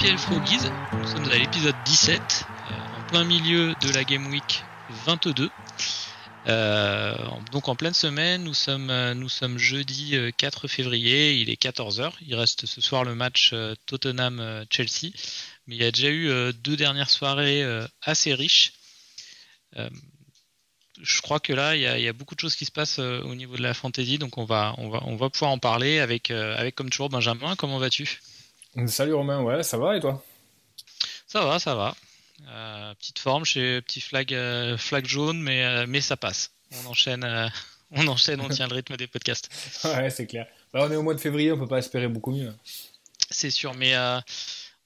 FPL Froggies, nous sommes à l'épisode 17, euh, en plein milieu de la Game Week 22. Euh, donc en pleine semaine, nous sommes, euh, nous sommes jeudi 4 février, il est 14h, il reste ce soir le match Tottenham-Chelsea mais il y a déjà eu deux dernières soirées assez riches. Je crois que là, il y, a, beaucoup de choses qui se passent au niveau de la fantasy, donc on va, on va, on va pouvoir en parler avec, avec comme toujours Benjamin. Comment vas-tu? Salut Romain, ouais, ça va et toi? Ça va, ça va. petite forme chez petit flag, flag jaune, mais, mais ça passe. On enchaîne, on enchaîne, on tient le rythme des podcasts. ouais, c'est clair. Bah, on est au mois de février, on peut pas espérer beaucoup mieux. C'est sûr, mais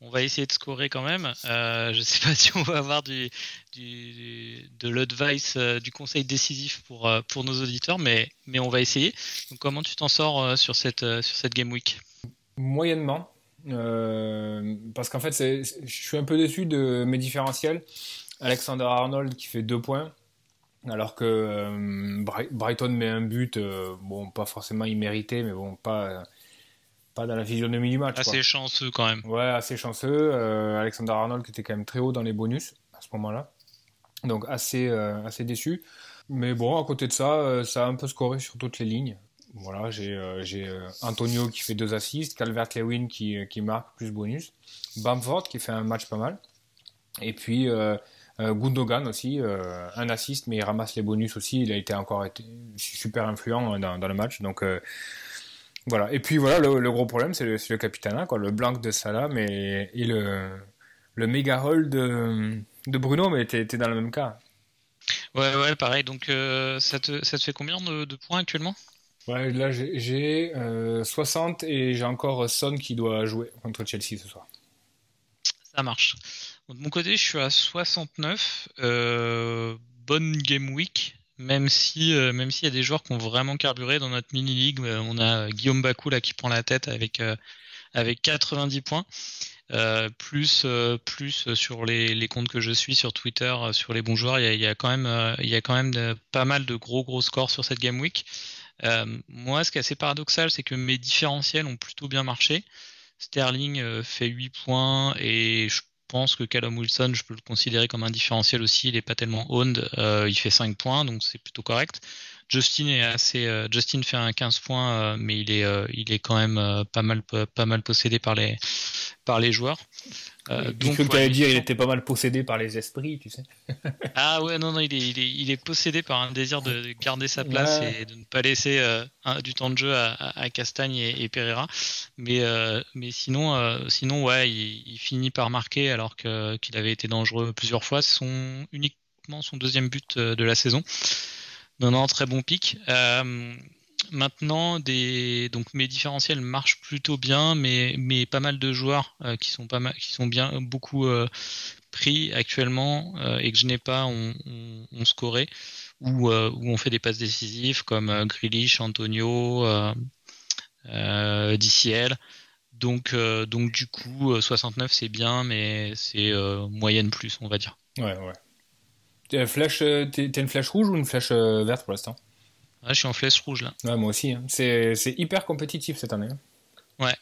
on va essayer de scorer quand même. Euh, je ne sais pas si on va avoir du, de l'advice, euh, du conseil décisif pour, euh, pour nos auditeurs, mais, mais on va essayer. Donc, comment tu t'en sors sur, cette, sur cette Game Week? Moyennement. Parce qu'en fait, je suis un peu déçu de mes différentiels. Alexander Arnold qui fait deux points, alors que Brighton met un but, bon, pas forcément immérité, mais bon, pas pas dans la physionomie du match. Assez chanceux quand même. Ouais, assez chanceux. Euh, Alexander Arnold qui était quand même très haut dans les bonus à ce moment-là. Donc assez, euh, assez déçu. Mais bon, à côté de ça, euh, ça a un peu scoré sur toutes les lignes. Voilà, j'ai Antonio qui fait deux assists, Calvert-Lewin qui, qui marque plus bonus, Bamford qui fait un match pas mal, et puis Gundogan aussi, un assist mais il ramasse les bonus aussi. Il a été encore super influent dans, le match, donc voilà. Et puis voilà, le, gros problème, c'est le, le capitana, quoi. Le blanc de Salah mais, et le, le méga roll de, Bruno, mais t'es dans le même cas. Ouais, ouais, pareil. Donc euh, ça te fait combien de, points actuellement? Ouais, là j'ai 60 euh, et j'ai encore Son qui doit jouer contre Chelsea ce soir. Ça marche. de mon côté, je suis à 69. Euh, bonne game week même si euh, s'il y a des joueurs qui ont vraiment carburé dans notre mini ligue euh, on a Guillaume Bakou là qui prend la tête avec euh, avec 90 points plus plus sur les, les, comptes que je suis sur Twitter sur les bons joueurs il y a, quand même il y a quand même pas mal de gros gros scores sur cette game week moi ce qui est assez paradoxal c'est que mes différentiels ont plutôt bien marché Sterling fait 8 points et je pense que Callum Wilson, je peux le considérer comme un différentiel aussi. Il n'est pas tellement owned. Euh, il fait 5 points, donc c'est plutôt correct. Justin est assez. Euh, Justin fait un 15 points, euh, mais il est, il est quand même pas mal, pas mal possédé par les, par les joueurs. Euh, donc, tu allais dire, il était pas mal possédé par les esprits, tu sais. ah ouais, non, non, il est, il est, il est, possédé par un désir de garder sa place et de ne pas laisser euh, du temps de jeu à, à Castagne et, Pereira. Mais, euh, mais sinon, euh, sinon, ouais, il, finit par marquer alors qu'il avait été dangereux plusieurs fois. C'est son, uniquement son deuxième but de la saison. Non, non, très bon pic. Maintenant, des... donc mes différentiels marchent plutôt bien, mais, mais pas mal de joueurs euh, qui sont pas mal, qui sont bien beaucoup euh, pris actuellement euh, et que je n'ai pas on, scoré ou, ou on fait des passes décisives comme Grealish, Antonio, DCL. Donc, donc du coup, 69 c'est bien, mais c'est moyenne plus, on va dire. Ouais, ouais. T'es une flèche rouge ou une flèche verte pour l'instant? Je suis en flèche rouge là. Ouais, moi aussi. Hein. C'est hyper compétitif cette année. Hein. Ouais.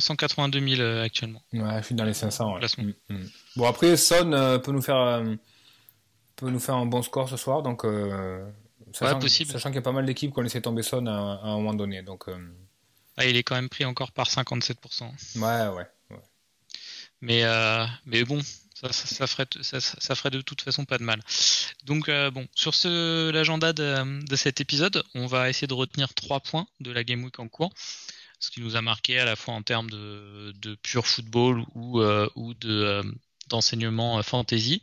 382 000 euh, actuellement. Ouais, je suis dans les 500. Mm, mm. Bon, après, Son euh, peut, nous faire, euh, peut nous faire un bon score ce soir. Donc, sachant, possible. sachant qu'il y a pas mal d'équipes qui ont laissé tomber Son à, un moment donné. Donc, ah, il est quand même pris encore par 57%. Ouais, ouais. ouais. Mais, mais bon, ça, ferait, ça, ferait de toute façon pas de mal. Donc euh, bon, sur l'agenda de, cet épisode, on va essayer de retenir trois points de la Game Week en cours, ce qui nous a marqué à la fois en termes de, pur football ou, euh, ou euh, d'enseignement fantasy.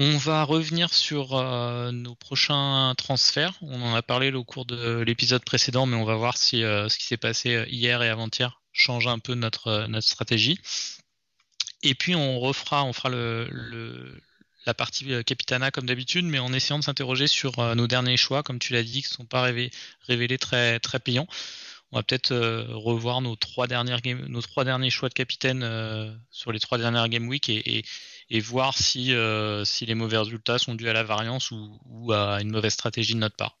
On va revenir sur nos prochains transferts. On en a parlé au cours de l'épisode précédent, mais on va voir si ce qui s'est passé hier et avant-hier change un peu notre stratégie. Et puis on refera, on fera le, le la partie euh, Capitana comme d'habitude, mais en essayant de s'interroger sur euh, nos derniers choix, comme tu l'as dit, qui ne sont pas révélés, très, très payants. On va peut-être euh, revoir nos trois, dernières nos trois derniers choix de capitaine sur les trois dernières Game Week et, voir si, si les mauvais résultats sont dus à la variance ou, à une mauvaise stratégie de notre part.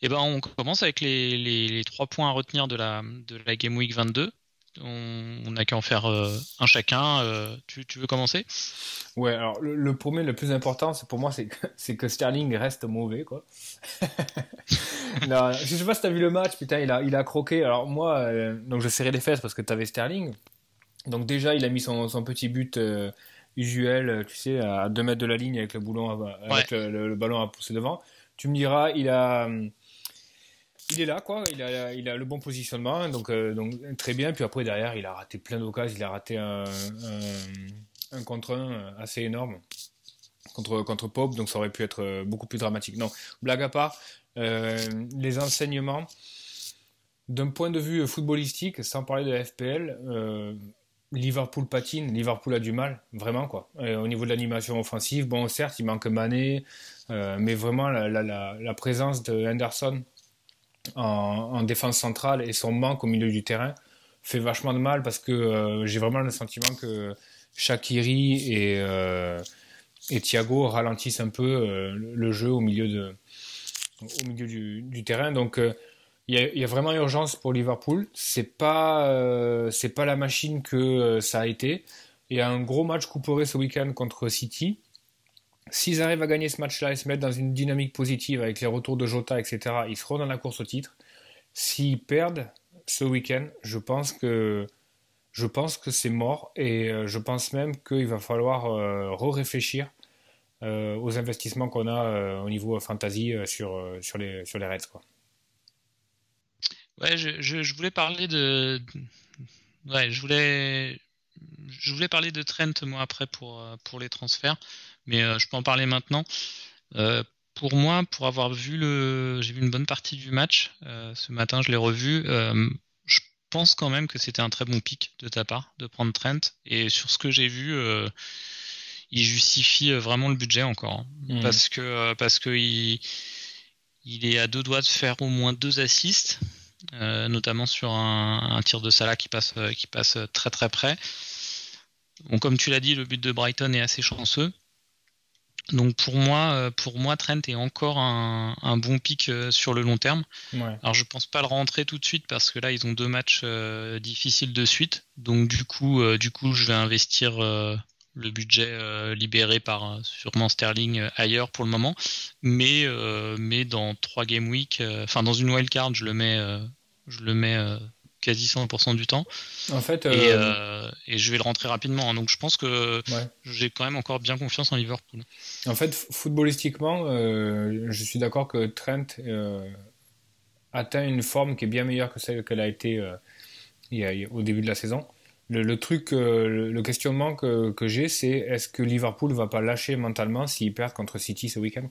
Et eh ben, on commence avec les, les, trois points à retenir de la, de la Game Week 22 on n'a qu'à en faire euh, un chacun. Euh, tu, veux commencer? Ouais, alors le, premier, le plus important, c'est pour moi, c'est que, que Sterling reste mauvais, quoi. non, je sais pas si t'as vu le match, putain, il a, il a croqué. Alors moi, euh, donc je serrais les fesses parce que t'avais Sterling. Donc déjà, il a mis son, petit but usuel, tu sais, à 2 mètres de la ligne avec le boulon, avec le, ballon à pousser devant. Tu me diras, il a il est là, quoi. Il a, il a le bon positionnement, donc, euh, donc très bien. Puis après, derrière, il a raté plein d'occasions. Il a raté un, un, contre un assez énorme contre, contre Pope, donc ça aurait pu être euh, beaucoup plus dramatique. Non, blague à part, euh, les enseignements, d'un point de vue footballistique, sans parler de la FPL, Liverpool patine, Liverpool a du mal, vraiment quoi. au niveau de l'animation offensive, bon certes il manque Mané, mais vraiment la, la présence de Henderson en, défense centrale et son manque au milieu du terrain fait vachement de mal parce que euh, j'ai vraiment le sentiment que Shakiri et, euh, et Thiago ralentissent un peu euh, le jeu au milieu, de, au milieu du, terrain. Donc il y, y, a vraiment urgence pour Liverpool. C'est pas c'est pas la machine que ça a été. Il y a un gros match couperé ce week-end contre City. S'ils arrivent à gagner ce match-là et se mettre dans une dynamique positive avec les retours de Jota, etc., ils seront dans la course au titre. S'ils perdent ce week-end, je pense que je pense que c'est mort et euh, je pense même qu'il va falloir euh, re-réfléchir euh, aux investissements qu'on a au niveau fantasy sur, sur, les, sur les Reds. Quoi. Ouais, je, je, voulais parler de. Ouais, je voulais. Je voulais parler de Trent moi après pour, pour les transferts mais euh, je peux en parler maintenant. Euh, pour moi, pour avoir vu le, j'ai vu une bonne partie du match euh, ce matin, je l'ai revu. je pense quand même que c'était un très bon pic de ta part de prendre Trent. Et sur ce que j'ai vu, il justifie vraiment le budget encore, hein. mmh. parce que parce que il, il est à deux doigts de faire au moins deux assists, notamment sur un, tir de Salah qui passe qui passe très très près. Bon, comme tu l'as dit, le but de Brighton est assez chanceux. Donc pour moi, euh, pour moi, Trent est encore un, bon pic euh, sur le long terme. Alors je pense pas le rentrer tout de suite parce que là ils ont deux matchs euh, difficiles de suite. Donc du coup, du coup, je vais investir le budget libéré par sûrement Sterling ailleurs pour le moment. Mais mais dans trois game week, enfin dans une wild card, je le mets, je le mets quasi 100% du temps. En fait, et, euh, euh, et, je vais le rentrer rapidement. Hein. Donc je pense que j'ai quand même encore bien confiance en Liverpool. En fait, footballistiquement, euh, je suis d'accord que Trent atteint une forme qui est bien meilleure que celle qu'elle a été au début de la saison. Le, truc, le, questionnement que, que j'ai, c'est est-ce que Liverpool va pas lâcher mentalement s'ils perdent contre City ce week-end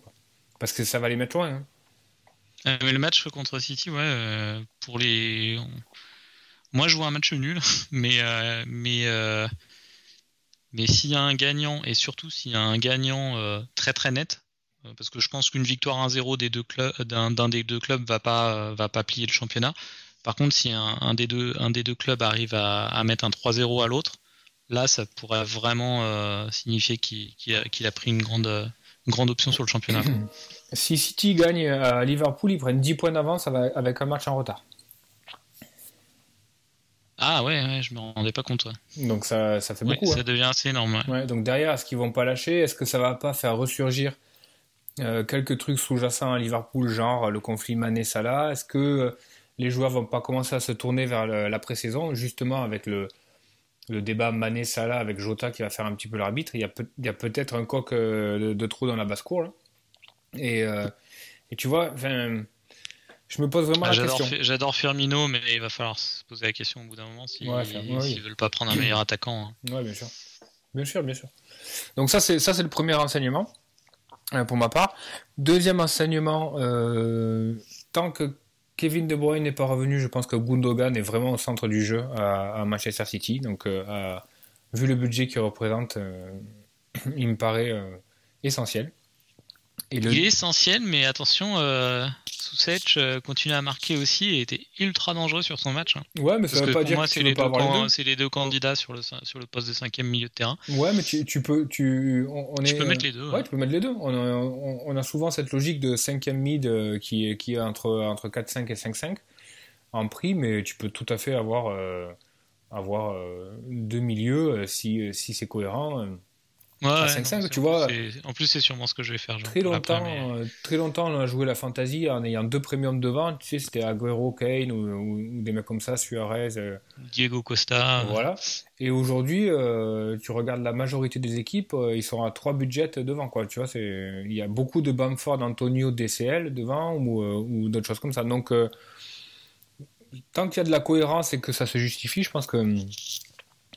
Parce que ça va les mettre loin. Hein. mais le match contre City, ouais, pour les. Moi, je vois un match nul, mais euh, mais euh, mais s'il y a un gagnant et surtout s'il y a un gagnant euh, très très net, parce que je pense qu'une victoire 1-0 des deux clubs d'un des deux clubs va pas va pas plier le championnat. Par contre, si un, des deux un des deux clubs arrive à, mettre un 3-0 à l'autre, là, ça pourrait vraiment signifier qu'il a, pris une grande grande option sur le championnat. Si City gagne à Liverpool, ils prennent 10 points d'avance avec un match en retard. Ah ouais, ouais, je me rendais pas compte. Donc ça, ça fait beaucoup. Ça hein. devient assez énorme. Ouais. donc derrière, est-ce qu'ils vont pas lâcher? Est-ce que ça va pas faire ressurgir euh, quelques trucs sous-jacents à Liverpool, genre le conflit Mané-Salah? Est-ce que euh, les joueurs vont pas commencer à se tourner vers la pré-saison, justement avec le, le débat Mané-Salah avec Jota qui va faire un petit peu l'arbitre Il y a, peut, être un coq euh, de, trop dans la basse-cour. Et, et tu vois, je me pose vraiment ah, la question. J'adore Firmino, mais il va falloir se poser la question au bout d'un moment s'ils ne veulent pas prendre un meilleur attaquant. Hein. Oui, bien sûr. Bien sûr, bien sûr. Donc ça, c'est ça, c'est le premier enseignement euh, pour ma part. Deuxième enseignement, euh, tant que Kevin De Bruyne n'est pas revenu, je pense que Gundogan est vraiment au centre du jeu à, Manchester City. Donc euh, vu le budget qu'il représente, il me paraît essentiel. Il est essentiel, mais attention, euh, euh, continue à marquer aussi et était ultra dangereux sur son match. Hein. Ouais, mais ça veut pas dire moi, que c'est les, deux les deux candidats sur le, sur le poste de cinquième milieu de terrain. Ouais, mais tu, tu peux, tu, on, tu peux mettre les deux. Ouais, tu peux mettre les deux. On a, on, a, souvent cette logique de cinquième mid euh, qui, qui est entre, entre 4-5 et 5-5 en prix, mais tu peux tout à fait avoir, euh, avoir deux milieux si, si c'est cohérent. Ouais, 5-5, tu vois. En plus, c'est sûrement ce que je vais faire. très, longtemps, euh, très longtemps, on a joué la fantasy en ayant deux premiums devant. Tu sais, c'était Aguero, Kane ou, des mecs comme ça, Suarez. Euh, Diego Costa. Voilà. Et aujourd'hui, euh, tu regardes la majorité des équipes, ils sont à trois budgets devant. Quoi. Tu vois, il y a beaucoup de Bamford, Antonio, DCL devant ou, ou d'autres choses comme ça. Donc, tant qu'il y a de la cohérence et que ça se justifie, je pense que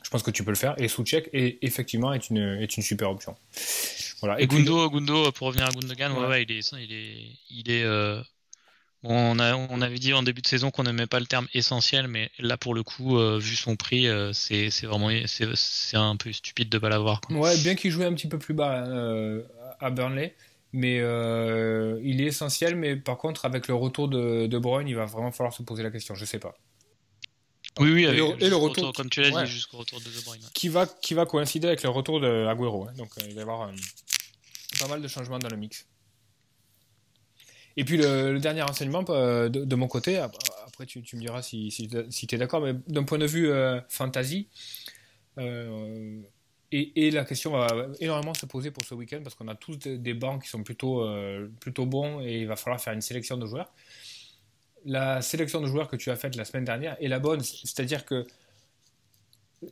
je pense que tu peux le faire. Et Souchek est effectivement est une, est une super option. Voilà. Et, Gundo, Gundo, pour revenir à Gundogan, ouais. Ouais, il est, il est, il est euh, on, a, on avait dit en début de saison qu'on n'aimait pas le terme essentiel, mais là pour le coup, euh, vu son prix, euh, c'est vraiment c'est un peu stupide de pas l'avoir. Ouais, bien qu'il jouait un petit peu plus bas à Burnley, mais il est essentiel. Mais par contre, avec le retour de, de Bruyne, il va vraiment falloir se poser la question. Je sais pas. Oui, oui, et le, retour, comme tu l'as dit, jusqu'au retour de De Bruyne. Qui, va, qui va coïncider avec le retour de Agüero. Hein. donc euh, il va y avoir euh, pas mal de changements dans le mix. Et puis le, dernier enseignement euh, de, mon côté, après tu, tu me diras si, si, si tu es d'accord, mais d'un point de vue fantasy, et, et, la question va énormément se poser pour ce week-end parce qu'on a tous des bancs qui sont plutôt, plutôt bons et il va falloir faire une sélection de joueurs la sélection de joueurs que tu as faite la semaine dernière est la bonne. C'est-à-dire que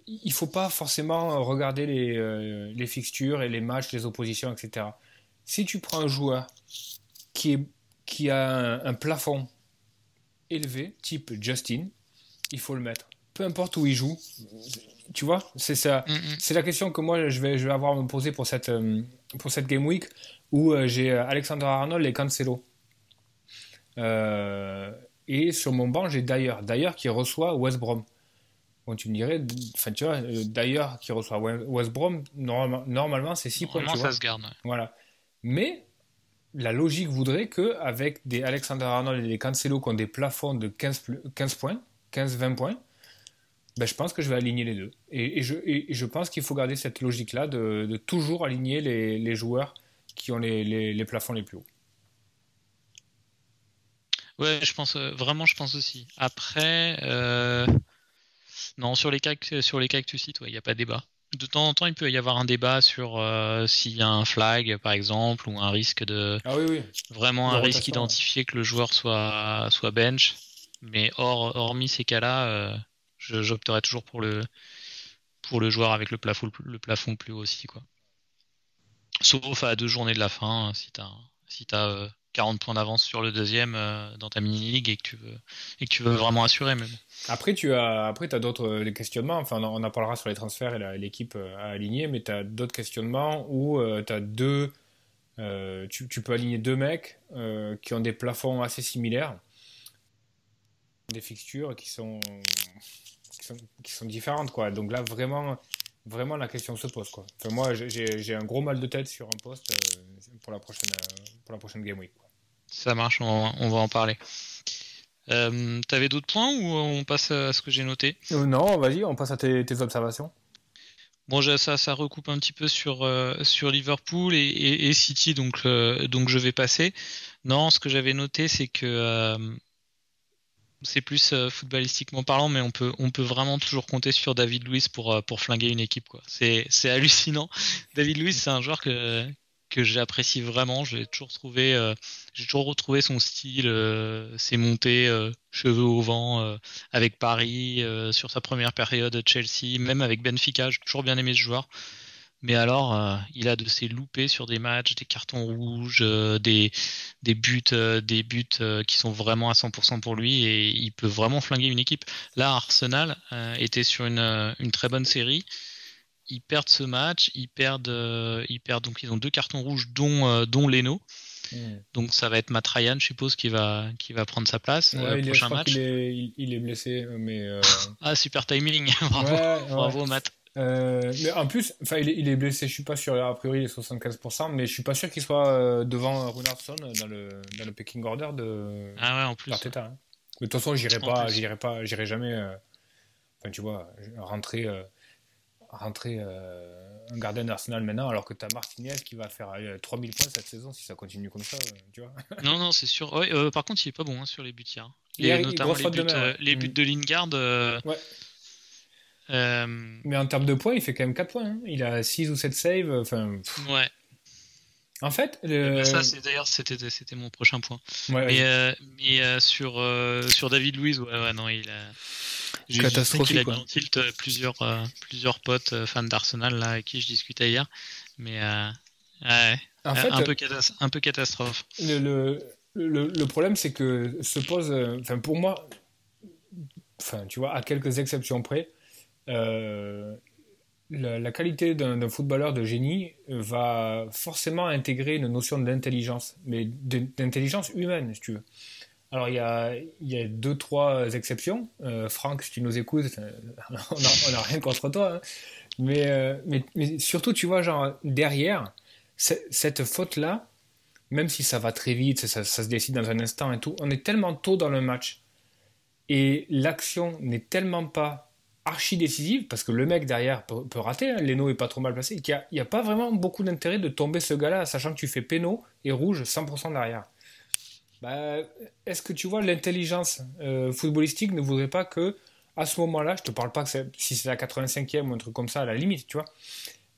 il faut pas forcément regarder euh, les, fixtures et les matchs, les oppositions, etc. Si tu prends un joueur qui, est, qui a un, plafond élevé, type Justin, il faut le mettre. Peu importe où il joue, tu vois, c'est ça. Mm, mm. C'est la question que moi je vais, je vais avoir à me poser pour cette, euh, pour cette game week où euh, j'ai Alexander Arnold et Cancelo. Euh, et sur mon banc, j'ai d'ailleurs, d'ailleurs qui reçoit West Brom. Bon, tu me dirais, enfin, tu vois, euh, d'ailleurs qui reçoit West Brom, normalement, normalement c'est 6 points. Tu ça se garde. Voilà. Mais la logique voudrait que avec des Alexander Arnold et des Cancelo qui ont des plafonds de 15, 15 points, 15-20 points, ben, je pense que je vais aligner les deux. Et, je, et je, pense qu'il faut garder cette logique-là de, de, toujours aligner les, les joueurs qui ont les, les, les plafonds les plus hauts. Ouais, je pense euh, vraiment, je pense aussi. Après, euh, non, sur les cas sur les cas que tu cites, il n'y a pas de débat. De temps en temps, il peut y avoir un débat sur euh, s'il y a un flag, par exemple, ou un risque de ah oui, oui. vraiment un risque identifié que le joueur soit soit bench. Mais hors, hormis ces cas-là, j'opterais toujours pour le pour le joueur avec le plafond le plafond plus haut aussi, quoi. Sauf à deux journées de la fin, si t'as si t'as 40 points d'avance sur le deuxième euh, dans ta mini-league et que tu veux, et que tu veux vraiment assurer. Mais Après, tu as, après, as d'autres euh, questionnements. Enfin, on en parlera sur les transferts et l'équipe euh, à aligner, mais tu as d'autres questionnements où as deux. tu, peux aligner deux mecs qui ont des plafonds assez similaires, des fixtures qui sont, qui sont, qui sont différentes. Quoi. Donc là, vraiment, vraiment la question se pose. Quoi. Enfin, moi, j'ai un gros mal de tête sur un poste pour, la prochaine, pour la prochaine Game Week. Ça marche, on, va en parler. Euh, T'avais d'autres points ou on passe à ce que j'ai noté? Euh, Non, vas-y, on passe à tes, observations. Bon, ça, ça recoupe un petit peu sur, euh, sur Liverpool et, City, donc, euh, donc je vais passer. Non, ce que j'avais noté, c'est que c'est plus footballistiquement parlant, mais on peut, vraiment toujours compter sur David Luiz pour, pour flinguer une équipe. C'est, hallucinant. David Luiz, c'est un joueur que, j'apprécie vraiment. Toujours euh, j'ai toujours retrouvé son style, euh, ses montées, euh, cheveux au vent avec Paris sur sa première période Chelsea, même avec Benfica. J'ai toujours bien aimé ce joueur. Mais alors, il a de ses loupés sur des matchs, des cartons rouges, des, des buts, des buts qui sont vraiment à 100% pour lui et il peut vraiment flinguer une équipe. Là, Arsenal était sur une, une très bonne série ils perdent ce match, ils perdent, euh, ils perdent donc ils ont deux cartons rouges dont euh, dont Leno. Hmm. Donc ça va être Matt Ryan, je suppose, qui va qui va prendre sa place euh, prochain match. Il est, il, est, blessé, mais ah super timing, bravo, bravo Matt. Mais en plus, enfin, il, est blessé, je suis pas sûr, a priori il est 75%, mais je suis pas sûr qu'il soit devant Runarsson dans le, dans le pecking order de ah ouais, en plus. Hein. Mais de toute façon, j'irai pas, j'irai pas, j'irai jamais, enfin, tu vois, rentrer, rentrer un gardien d'Arsenal maintenant, alors que tu as Martinez qui va faire 3000 points cette saison si ça continue comme ça, tu vois. non, non, c'est sûr. par contre, il est pas bon hein, sur les buts hier. Et notamment les buts, de, les buts de Lingard. ouais. Euh, mais en termes de points, il fait quand même 4 points. Hein. Il a 6 ou 7 saves. Enfin, ouais. En fait, le... ça, c'est d'ailleurs, c'était, c'était mon prochain point. mais, euh, mais euh, sur, sur David Louise, ouais, ouais, non, il a. Catastrophique. Il a mis en tilt plusieurs, plusieurs potes fans d'Arsenal là, avec qui je discutais hier. Mais ouais, en fait, un, peu un peu catastrophe. Le, le, le, le problème, c'est que se pose. Enfin, pour moi, enfin, tu vois, à quelques exceptions près, euh, la, qualité d'un footballeur de génie va forcément intégrer une notion d'intelligence, mais d'intelligence humaine, si tu veux. Alors, il y a, deux, trois exceptions. Euh, Franck, si tu nous écoutes, on n'a rien contre toi. Hein. Mais, euh, mais, surtout, tu vois, genre, derrière, cette faute-là, même si ça va très vite, ça, ça, se décide dans un instant et tout, on est tellement tôt dans le match. Et l'action n'est tellement pas archi décisive, parce que le mec derrière peut, rater, hein, Leno est pas trop mal placé, qu'il n'y a, pas vraiment beaucoup d'intérêt de tomber ce gars-là, sachant que tu fais péno et rouge 100% derrière. Bah, Est-ce que tu vois, l'intelligence euh, footballistique ne voudrait pas que, à ce moment-là, je te parle pas que si c'est la 85e ou un truc comme ça, à la limite, tu vois,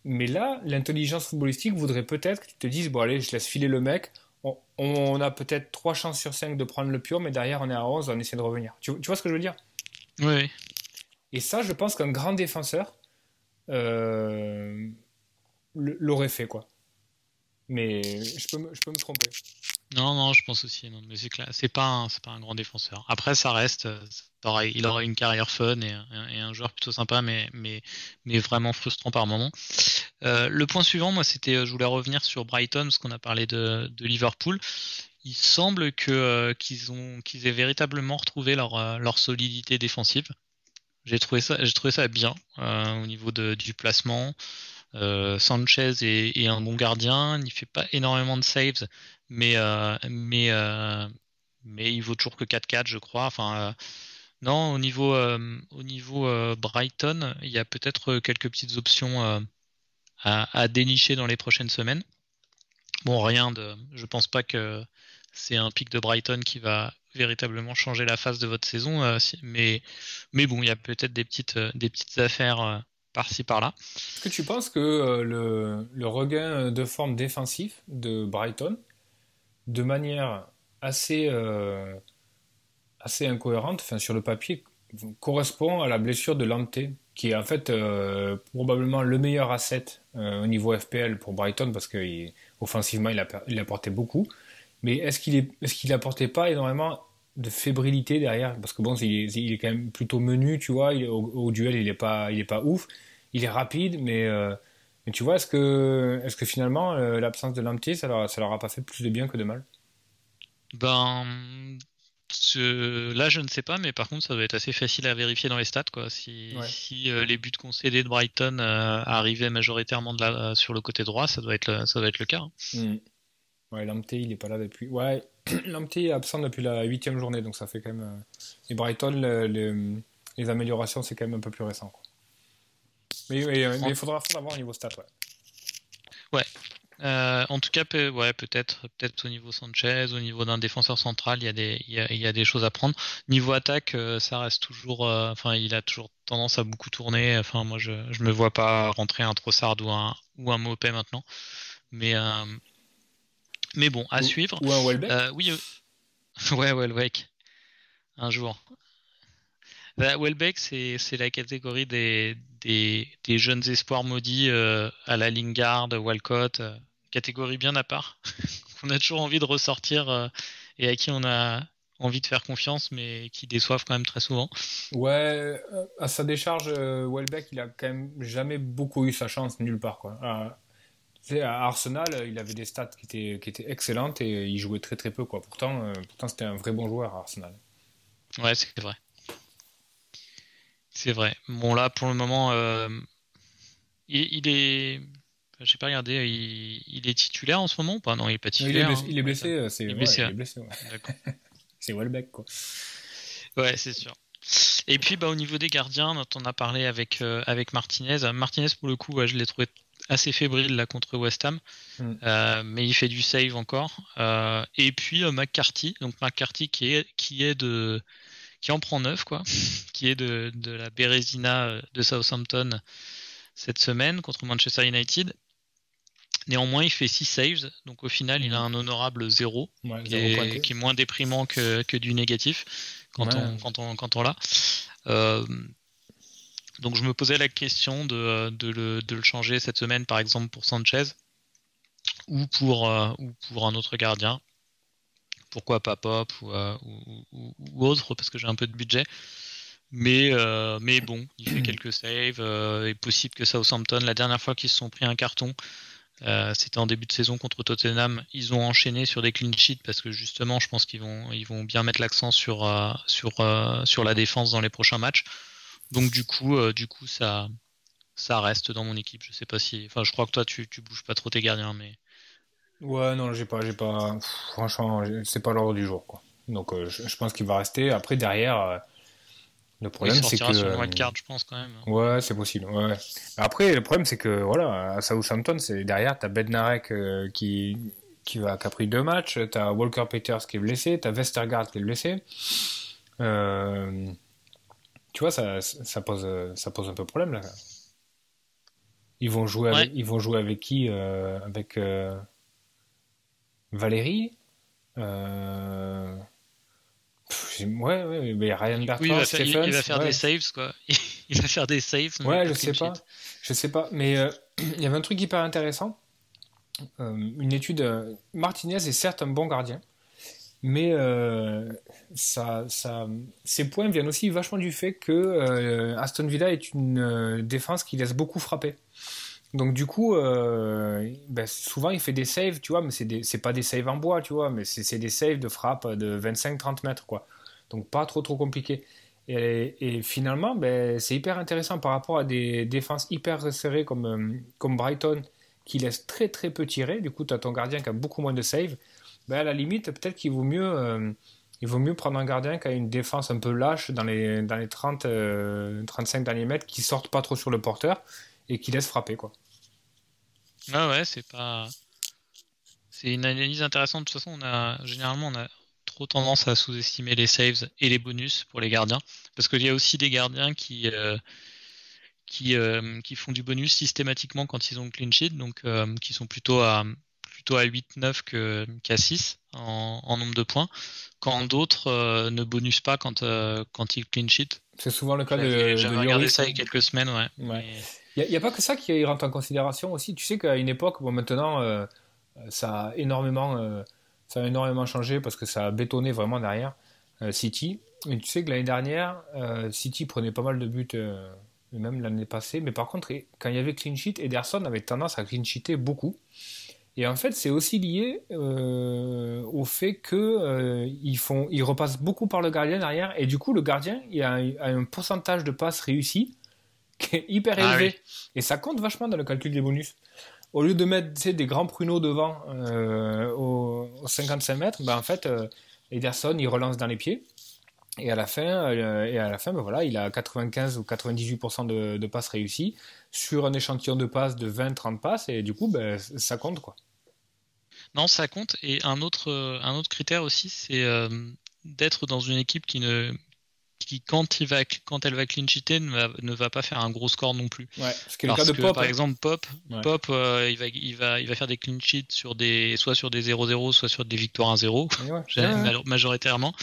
mais là, l'intelligence footballistique voudrait peut-être que tu te dises, bon allez, je laisse filer le mec, on, a peut-être 3 chances sur 5 de prendre le pur, mais derrière on est à 11, on essaie de revenir. Tu, tu vois ce que je veux dire? Oui. Et ça, je pense qu'un grand défenseur euh, l'aurait fait, quoi. Mais je peux, je peux me tromper. Non, non, je pense aussi. Non, mais c'est c'est pas, pas un grand défenseur. Après, ça reste, il aura une carrière fun et, un joueur plutôt sympa, mais, mais, mais vraiment frustrant par moment. Euh, le point suivant, moi, c'était, je voulais revenir sur Brighton, parce qu'on a parlé de, Liverpool. Il semble que euh, qu'ils ont, qu'ils aient véritablement retrouvé leur, leur solidité défensive. J'ai trouvé ça, j'ai trouvé ça bien euh, au niveau de, du placement. Euh, Sanchez est, un bon gardien, il fait pas énormément de saves, mais euh, mais mais il vaut toujours que 4-4, je crois. Enfin, non, au niveau au niveau Brighton, il y a peut-être quelques petites options à, à, dénicher dans les prochaines semaines. Bon, rien de, je pense pas que c'est un pic de Brighton qui va véritablement changer la phase de votre saison. Euh, mais, mais bon, il y a peut-être des petites, euh, des petites affaires euh, par-ci par-là. Est-ce que tu penses que le, regain de forme défensif de Brighton, de manière assez, assez incohérente, enfin, sur le papier, correspond à la blessure de Lante, qui est en fait probablement le meilleur asset au niveau FPL pour Brighton parce qu'offensivement il, il apportait beaucoup. Mais est-ce qu'il est, est qu'il apportait pas énormément de fébrilité derrière? Parce que bon, il est, il est, quand même plutôt menu, tu vois. au, duel, il est pas, il est pas ouf. Il est rapide, mais, euh, mais tu vois, est-ce que, est-ce que finalement euh, l'absence de Lamptey, ça leur, ça leur a pas fait plus de bien que de mal? Ben, là, je ne sais pas, mais par contre, ça doit être assez facile à vérifier dans les stats, quoi. Si, si euh, les buts concédés de Brighton arrivaient majoritairement de la, sur le côté droit, ça doit être le, ça doit être le cas. Hein. Hmm. Ouais, Lamptey, il est pas là depuis. Ouais, Lamptey est absent depuis la huitième journée, donc ça fait quand même. Euh, et Brighton, les améliorations, c'est quand même un peu plus récent. Quoi. Mais il faudra, faudra, voir au niveau stats, ouais. Ouais. Euh, en tout cas, ouais, peut-être, peut-être au niveau Sanchez, au niveau d'un défenseur central, il y a des, choses à prendre. Niveau attaque, euh, ça reste toujours, enfin, il a toujours tendance à beaucoup tourner. Enfin, moi, je, je me vois pas rentrer un Trossard ou un ou un Mopé maintenant. Mais mais bon, à suivre. Ou un Welbeck euh, Oui, euh... ouais, Welbeck. Un jour. Bah, Welbeck, c'est la catégorie des, des, des, jeunes espoirs maudits euh, à la Lingard, Walcott. Euh, catégorie bien à part. On a toujours envie de ressortir et à qui on a envie de faire confiance, mais qui déçoivent quand même très souvent. Ouais, à sa décharge, Welbeck, il a quand même jamais beaucoup eu sa chance nulle part. Quoi. À Arsenal, il avait des stats qui étaient, qui étaient excellentes et il jouait très très peu. Quoi. Pourtant, euh, pourtant c'était un vrai bon joueur à Arsenal. Ouais, c'est vrai. C'est vrai. Bon, là, pour le moment, euh, il, est. J'ai pas regardé, il, est titulaire en ce moment ou pas? Non, il est pas titulaire. Il est blessé, hein. c'est blessé. c'est Welbeck, quoi. Ouais, c'est sûr. Et puis bah, au niveau des gardiens, dont on a parlé avec, euh, avec Martinez. Martinez, pour le coup, je l'ai trouvé assez fébrile là contre West Ham, mm. euh, mais il fait du save encore. Euh, et puis McCarthy, donc McCarthy qui est, qui est de qui en prend neuf quoi, qui est de, de la Bérésina de Southampton cette semaine contre Manchester United. Néanmoins, il fait 6 saves, donc au final, il a un honorable 0, qui, est, moins déprimant que, que du négatif quand, on, quand, on, quand on l'a. Euh, donc je me posais la question de, de, le, de, le, changer cette semaine, par exemple pour Sanchez ou pour, euh, ou pour un autre gardien. Pourquoi pas Pop ou, euh, ou, ou autre, parce que j'ai un peu de budget. Mais, mais bon, il fait quelques saves. il est possible que Southampton, la dernière fois qu'ils se sont pris un carton, euh, c'était en début de saison contre Tottenham. Ils ont enchaîné sur des clean sheets parce que justement, je pense qu'ils vont, ils vont bien mettre l'accent sur, euh, sur, euh, sur la défense dans les prochains matchs. Donc du coup, du coup, ça, ça reste dans mon équipe. Je sais pas si, enfin, je crois que toi, tu, tu bouges pas trop tes gardiens, mais. Ouais, non, j'ai pas, j'ai pas. franchement, c'est pas l'ordre du jour, quoi. Donc, je, je, pense qu'il va rester. Après, derrière le problème, c'est que. Sur card, je pense quand même. Ouais, c'est possible. Ouais. Après, le problème, c'est que voilà, à Southampton, c'est derrière, t'as Bednarek euh, qui qui va qui a pris deux matchs, t'as Walker Peters qui est blessé, t'as Westergaard qui est blessé. Euh, tu vois, ça, ça pose ça pose un peu problème là. Ils vont jouer avec, ils vont jouer avec qui euh, Avec Valérie. Ouais, ouais, mais Ryan Bertrand, il va faire, il, va faire des saves, quoi. il va faire des saves. Ouais, je sais pas. Je sais pas. Mais euh, il y avait un truc hyper intéressant. Euh, une étude. Euh, Martinez est certes un bon gardien, mais ça, ça, ses points viennent aussi vachement du fait que Aston Villa est une défense qui laisse beaucoup frapper. Donc du coup, ben, souvent il fait des saves, tu vois, mais c'est, c'est pas des saves en bois, tu vois, mais c'est, des saves de frappe de 25-30 mètres, quoi. Donc pas trop trop compliqué. Et, finalement, ben, c'est hyper intéressant par rapport à des défenses hyper resserrées comme, euh, comme Brighton qui laisse très très peu tirer. Du coup, tu as ton gardien qui a beaucoup moins de save. Ben, à la limite, peut-être qu'il vaut mieux. Euh, il vaut mieux prendre un gardien qui a une défense un peu lâche dans les, dans les 30, 35 euh, derniers mètres, qui sortent pas trop sur le porteur et qui laisse frapper. Quoi. Ah ouais, c'est pas. C'est une analyse intéressante. De toute façon, on a, généralement, on a, trop tendance à sous-estimer les saves et les bonus pour les gardiens. Parce qu'il y a aussi des gardiens qui, euh, qui, qui font du bonus systématiquement quand ils ont clean sheet, donc qui sont plutôt à, plutôt à 8-9 qu'à 6 en, nombre de points, quand d'autres ne bonusent pas quand, quand ils clean sheet. C'est souvent le cas de. J'avais regardé ça il y a quelques semaines, ouais. Il n'y a, pas que ça qui rentre en considération aussi. Tu sais qu'à une époque, bon, maintenant, ça a énormément ça a énormément changé parce que ça a bétonné vraiment derrière euh, City. Et tu sais que l'année dernière, euh, City prenait pas mal de buts, euh, même l'année passée. Mais par contre, quand il y avait clean sheet, Ederson avait tendance à clean sheeter beaucoup. Et en fait, c'est aussi lié au fait que ils font, ils repassent beaucoup par le gardien derrière, et du coup, le gardien, il a, un pourcentage de passes réussies qui est hyper ah élevé. Et ça compte vachement dans le calcul des bonus au lieu de mettre des grands pruneaux devant euh, aux, 55 mètres, ben, en fait, euh, Ederson, il relance dans les pieds. Et à la fin, euh, et à la fin ben voilà, il a 95 ou 98% de, de, passes réussies sur un échantillon de passes de 20-30 passes. Et du coup, ben, ça compte. quoi. Non, ça compte. Et un autre, un autre critère aussi, c'est d'être dans une équipe qui ne, qui, quand, il va, quand elle va clean cheater, ne va, ne va pas faire un gros score non plus. Ouais, ce qui est le cas de Pop. Par hein. exemple, Pop, Pop euh, il, va, il, va, il va faire des clean sheets sur des, soit sur des 0-0, soit sur des victoires 1-0, majoritairement.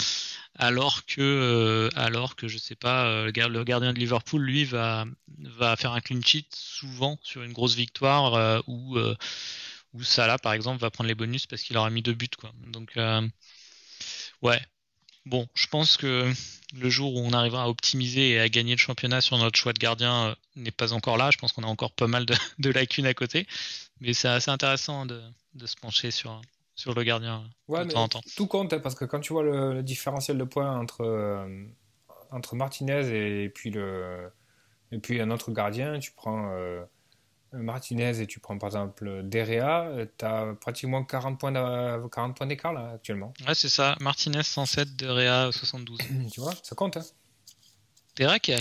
Alors que, euh, alors que je sais pas, euh, le gardien de Liverpool, lui, va, va faire un clean sheet souvent sur une grosse victoire où, où Salah, par exemple, va prendre les bonus parce qu'il aura mis deux buts. Quoi. Donc, ouais. Bon, je pense que le jour où on arrivera à optimiser et à gagner le championnat sur notre choix de gardien euh, n'est pas encore là. Je pense qu'on a encore pas mal de, lacunes à côté. Mais c'est assez intéressant de, se pencher sur, sur le gardien ouais, de temps en temps. Tout compte, hein, parce que quand tu vois le, différentiel de points entre, euh, entre Martinez et, puis le, et puis un autre gardien, tu prends, euh, Martinez et tu prends par exemple Derea, tu as pratiquement 40 points d'écart là actuellement. Ouais, c'est ça. Martinez 107, Derea 72. tu vois, ça compte. Hein. Derea qui,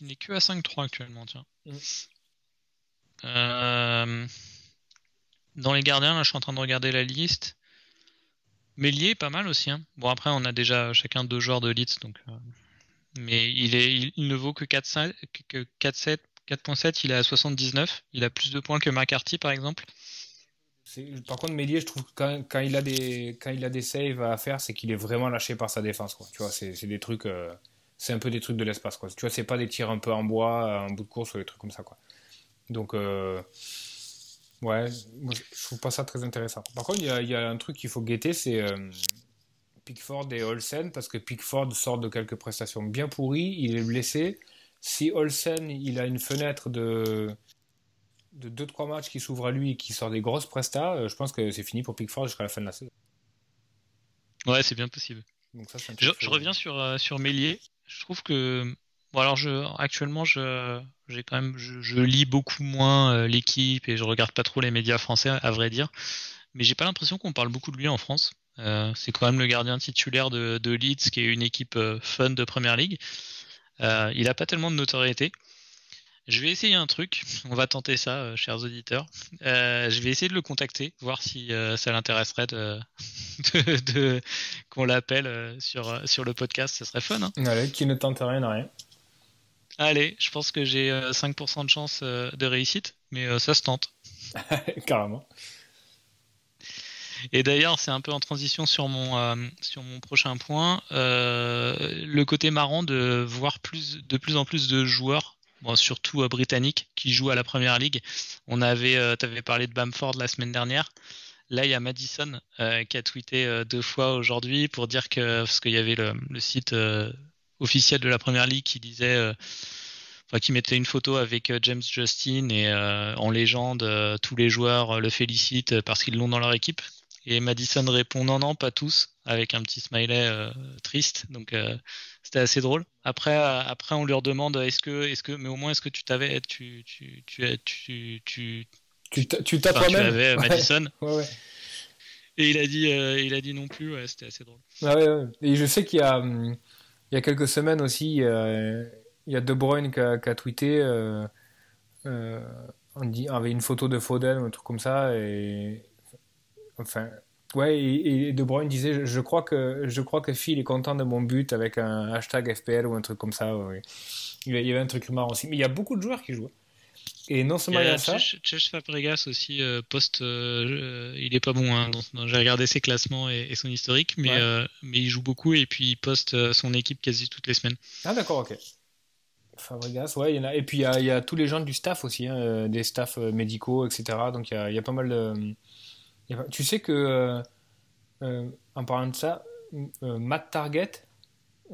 n'est que à 5-3 actuellement, tiens. Mm. Euh, dans les gardiens, là, je suis en train de regarder la liste. Mélier, pas mal aussi. Hein. Bon, après, on a déjà chacun deux joueurs de Leeds, donc. Euh, mais il, est, il, ne vaut que 4,7. 4.7, il est à 79. Il a plus de points que McCarthy, par exemple. Par contre, Mélier, je trouve que quand, il a des, quand il a des saves à faire, c'est qu'il est vraiment lâché par sa défense. Quoi. Tu vois, c'est des trucs. Euh, c'est un peu des trucs de l'espace. Tu vois, c'est pas des tirs un peu en bois, en bout de course ou des trucs comme ça. Quoi. Donc, euh, ouais, je trouve pas ça très intéressant. Par contre, il y a, un truc qu'il faut guetter, c'est euh, Pickford et Olsen, parce que Pickford sort de quelques prestations bien pourries, il est blessé. Si Olsen, il a une fenêtre de de 2-3 matchs qui s'ouvrent à lui et qui sort des grosses prestats, euh, je pense que c'est fini pour Pickford jusqu'à la fin de la saison. Ouais, c'est bien possible. Donc ça, je, reviens sur, euh, sur Mélier. Je trouve que Bon alors je actuellement je j'ai quand même je, lis beaucoup moins euh, l'équipe et je regarde pas trop les médias français à vrai dire, mais j'ai pas l'impression qu'on parle beaucoup de lui en France. Euh, c'est quand même le gardien titulaire de, de, Leeds qui est une équipe euh, fun de Première Ligue. il a pas tellement de notoriété. Je vais essayer un truc, on va tenter ça, chers auditeurs. je vais essayer de le contacter, voir si ça l'intéresserait de, de, qu'on l'appelle sur, sur le podcast, ce serait fun. Hein. Qui ne tente rien rien. Allez, je pense que j'ai 5% euh, de chance euh, de réussite, mais euh, ça se tente. Carrément. Et d'ailleurs, c'est un peu en transition sur mon, sur mon prochain point. le côté marrant de voir plus, de plus en plus de joueurs, surtout britanniques, qui jouent à la première ligue. On avait, tu avais parlé de Bamford la semaine dernière. Là, il y a Madison qui a tweeté deux fois aujourd'hui pour dire que, parce qu'il y avait le, le site officiel de la première ligue qui disait, euh, enfin, qui mettait une photo avec euh, James Justin et euh, en légende, tous les joueurs le félicitent parce qu'ils l'ont dans leur équipe. Et Madison répond non, non, pas tous, avec un petit smiley triste. Donc c'était assez drôle. Après, après on leur demande est-ce que, est-ce que, mais au moins est-ce que tu t'avais, tu, tu, tu, tu, tu, tu t'as toi-même. avais Madison. ouais, ouais. Et il a dit, il a dit non plus. Ouais, c'était assez drôle. Ah ouais, ouais. Et je sais qu'il y a, hum, il y a quelques semaines aussi, il y a De Bruyne qui a, tweeté, euh, euh, on dit, avait une photo de Foden ou un truc comme ça, et enfin, ouais, et, De Bruyne disait, je crois que je crois que Phil est content de mon but avec un hashtag FPL ou un truc comme ça. Il y avait un truc marrant aussi, mais il y a beaucoup de joueurs qui jouent. Et non seulement il y a, ça. Fabregas aussi, euh, poste, euh, il est pas bon. Hein, J'ai regardé ses classements et, son historique, mais, euh, mais il joue beaucoup et puis il poste son équipe quasi toutes les semaines. Ah, d'accord, ok. Fabregas, ouais, il y en a. Et puis il y a, y a tous les gens du staff aussi, hein, des staffs médicaux, etc. Donc il y a, y a, pas mal de. Tu sais que, en parlant de ça, Matt Target,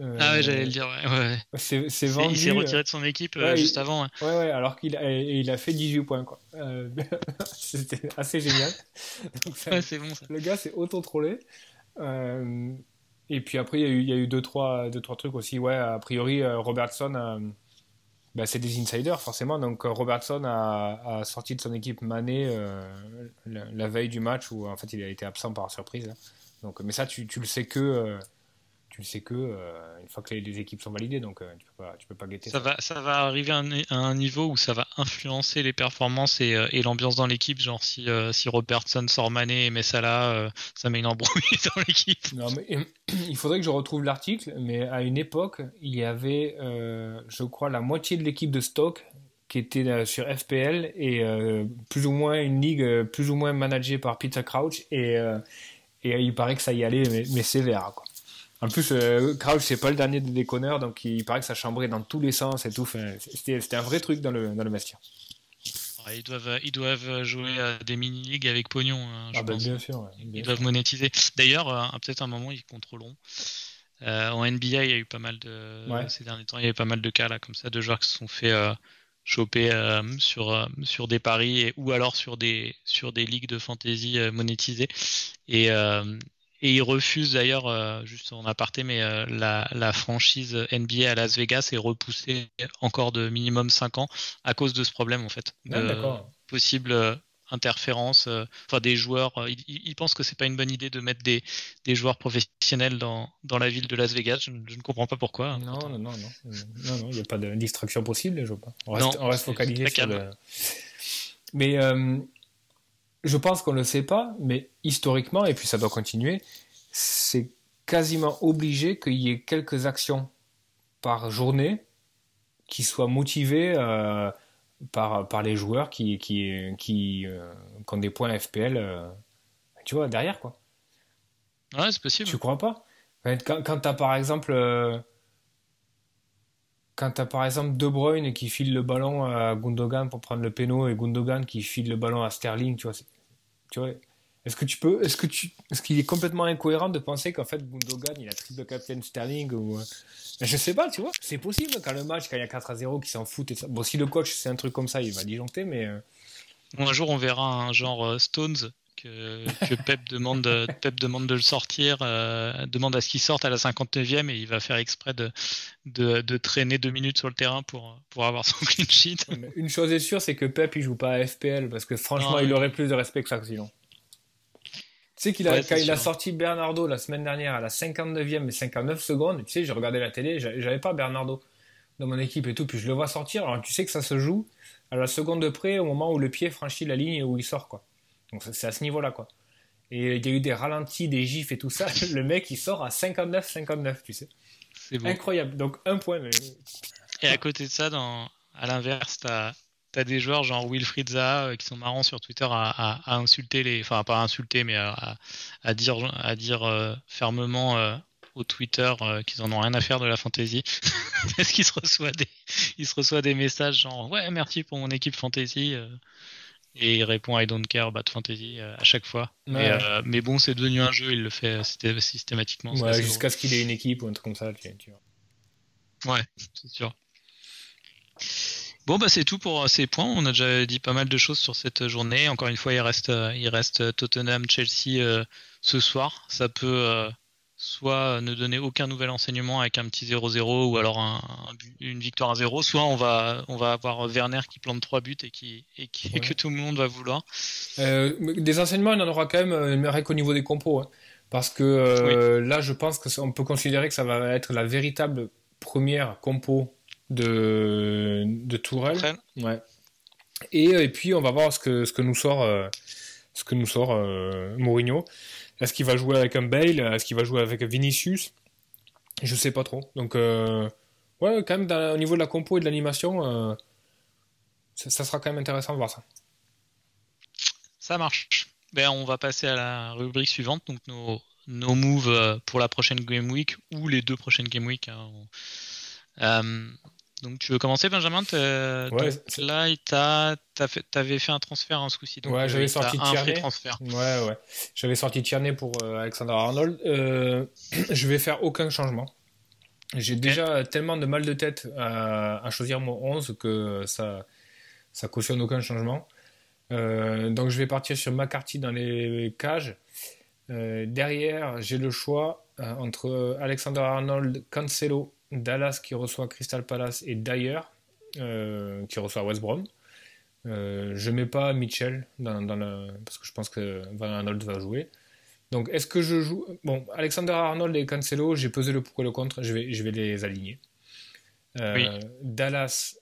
euh, ah ouais, j'allais le dire, ouais. C'est vendu. Il s'est retiré de son équipe euh, juste avant. Ouais, ouais, alors qu'il a, il a fait 18 points, quoi. Euh, c'était assez génial. ouais, c'est bon, ça. Le gars s'est auto-trollé. et puis après, il y a eu, il y a eu deux, trois, deux, trois trucs aussi. Ouais, a priori, Robertson, bah, c'est des insiders, forcément. Donc, Robertson a, a, sorti de son équipe Mané la, veille du match où, en fait, il a été absent par surprise. Donc, mais ça, tu, tu le sais que tu le sais que euh, une fois que les, équipes sont validées, donc euh, tu peux pas, tu peux pas guetter. Ça, Va, ça va arriver à un, niveau où ça va influencer les performances et, euh, et l'ambiance dans l'équipe. Genre si, si Robertson sort Mané et met ça là, ça met une embrouille dans l'équipe. Non mais il faudrait que je retrouve l'article, mais à une époque, il y avait, je crois, la moitié de l'équipe de Stoke qui était sur FPL et plus ou moins une ligue plus ou moins managée par Peter Crouch et, et il paraît que ça y allait mais, mais sévère quoi. En plus, euh, Crouch, c'est pas le dernier des déconneurs, donc il paraît que ça chambrait dans tous les sens et tout. C'était un vrai truc dans le, dans le vestiaire. Ils doivent, ils doivent jouer à des mini-ligues avec pognon. Hein, ah ben, bien sûr. ils doivent monétiser. D'ailleurs, euh, peut-être un moment, ils contrôleront. Euh, en NBA, il y a eu pas mal de. Ces derniers temps, il y a eu pas mal de cas là, comme ça, de joueurs qui se sont fait choper sur, sur des paris et, ou alors sur des, sur des ligues de fantasy monétisées. Et, et ils refusent d'ailleurs, euh, juste en aparté, mais euh, la, franchise NBA à Las Vegas est repoussée encore de minimum 5 ans à cause de ce problème en fait. Ah, possibles euh, interférences, euh, enfin des joueurs. ils pensent que c'est pas une bonne idée de mettre des, des joueurs professionnels dans, dans la ville de Las Vegas. Je, ne- je ne comprends pas pourquoi. Non, non, non, non. Non, non, il n'y a pas de distraction possible, je vois pas. On reste, Non, on reste focalisé sur le. Mais euh, je pense qu'on ne le sait pas, mais historiquement, et puis ça doit continuer, c'est quasiment obligé qu'il y ait quelques actions par journée qui soient motivées euh, par, par les joueurs qui, qui, qui, euh, qui ont des points FPL, euh, tu vois, derrière, quoi. Ouais, c'est possible. Tu crois pas? Quand, quand t'as par exemple quand t'as par exemple De Bruyne qui file le ballon à Gundogan pour prendre le péno et Gundogan qui file le ballon à Sterling, tu vois, est-ce que tu peux est-ce que tu est-ce qu'il est complètement incohérent de penser qu'en fait Gundogan il a triple captain Sterling ou euh, je sais pas, tu vois, c'est possible quand le match quand il y a 4 à 0 qui s'en fout et ça. Bon, si le coach c'est un truc comme ça, il va disjoncter mais euh, un jour, on verra un genre euh, Stones que, que Pep, demande, Pep demande de le sortir, euh, demande à ce qu'il sorte à la 59e et il va faire exprès de, de, de traîner deux minutes sur le terrain pour, pour avoir son clean sheet. Mais une chose est sûre, c'est que Pep il joue pas à FPL parce que franchement Non, il aurait plus de respect que ça sinon. Tu sais qu'il a, Ouais, quand il a sorti Bernardo la semaine dernière à la 59e et 59 secondes, tu sais, j'ai regardé la télé, j'a- j'avais pas Bernardo dans mon équipe et tout, puis je le vois sortir, alors tu sais que ça se joue à la seconde de près au moment où le pied franchit la ligne et où il sort quoi. Donc c'est- à ce niveau-là quoi. Et il y a eu des ralentis, des gifs et tout ça, le mec il sort à 59-59, tu sais. C'est bon. Incroyable, donc un point. Mais... Et à côté de ça, dans, à l'inverse, t'as as des joueurs genre Wilfried Zaha euh, qui sont marrants sur Twitter à, à- à insulter les, enfin pas à insulter, mais à, à- dire, à dire euh, fermement euh, au Twitter qu'ils en ont rien à faire de la fantasy, parce qu'il se reçoit des, il se reçoit des messages genre ouais merci pour mon équipe fantasy. Et il répond I don't care about fantasy euh, à chaque fois. Ouais. Euh, mais bon, c'est devenu un jeu, il le fait euh, systé- systématiquement. Ouais, jusqu'à ce qu'il ait une équipe ou un truc comme ça. tu- tu vois. Ouais, c'est sûr. Bon, bah c'est tout pour ces points. On a déjà dit pas mal de choses sur cette journée. Encore une fois, il reste, il reste Tottenham, Chelsea euh, ce soir. Ça peut euh, soit ne donner aucun nouvel enseignement avec un petit 0-0 ou alors un- un but- une victoire à 0, soit on va, on va avoir Werner qui plante trois buts et, qui, et, qui, Ouais. que tout le monde va vouloir. Euh, des enseignements, il en aura quand même, euh, mais rien qu'au niveau des compos. hein. Parce que euh, là, je pense qu'on peut considérer que ça va être la véritable première compo de, de Tourelle. Ouais. Et, et puis, on va voir ce que, ce que nous sort, euh, ce que nous sort euh, Mourinho. Est-ce qu'il va jouer avec un Bale? Est-ce qu'il va jouer avec Vinicius? Je sais pas trop. Donc, euh, ouais, quand même, au niveau de la compo et de l'animation, euh, ça, sera quand même intéressant de voir ça. Ça marche. Ben, on va passer à la rubrique suivante, donc nos, nos moves euh, pour la prochaine Game Week ou les deux prochaines Game Week. hein. Donc tu veux commencer Benjamin? Ouais, donc Là, t'a- t'as fait- t'avais fait un transfert un ce coup-ci. donc, Ouais, euh, j'avais sorti Tierney. Ouais, ouais. J'avais sorti Tierney pour euh, Alexander Arnold. Euh, je vais faire aucun changement. J'ai déjà tellement de mal de tête à, à choisir mon 11 que ça, ça cautionne aucun changement. Euh, donc je vais partir sur McCarthy dans les cages. Derrière, j'ai le choix entre Alexander Arnold, Cancelo, Dallas qui reçoit Crystal Palace et Dyer euh, qui reçoit West Brom. Euh, je mets pas Mitchell dans, parce que je pense que Van Arnold va jouer. Donc est-ce que je joue? Bon, Alexander Arnold et Cancelo, j'ai pesé le pour et le contre, je vais, je vais les aligner. Euh, Oui. Dallas,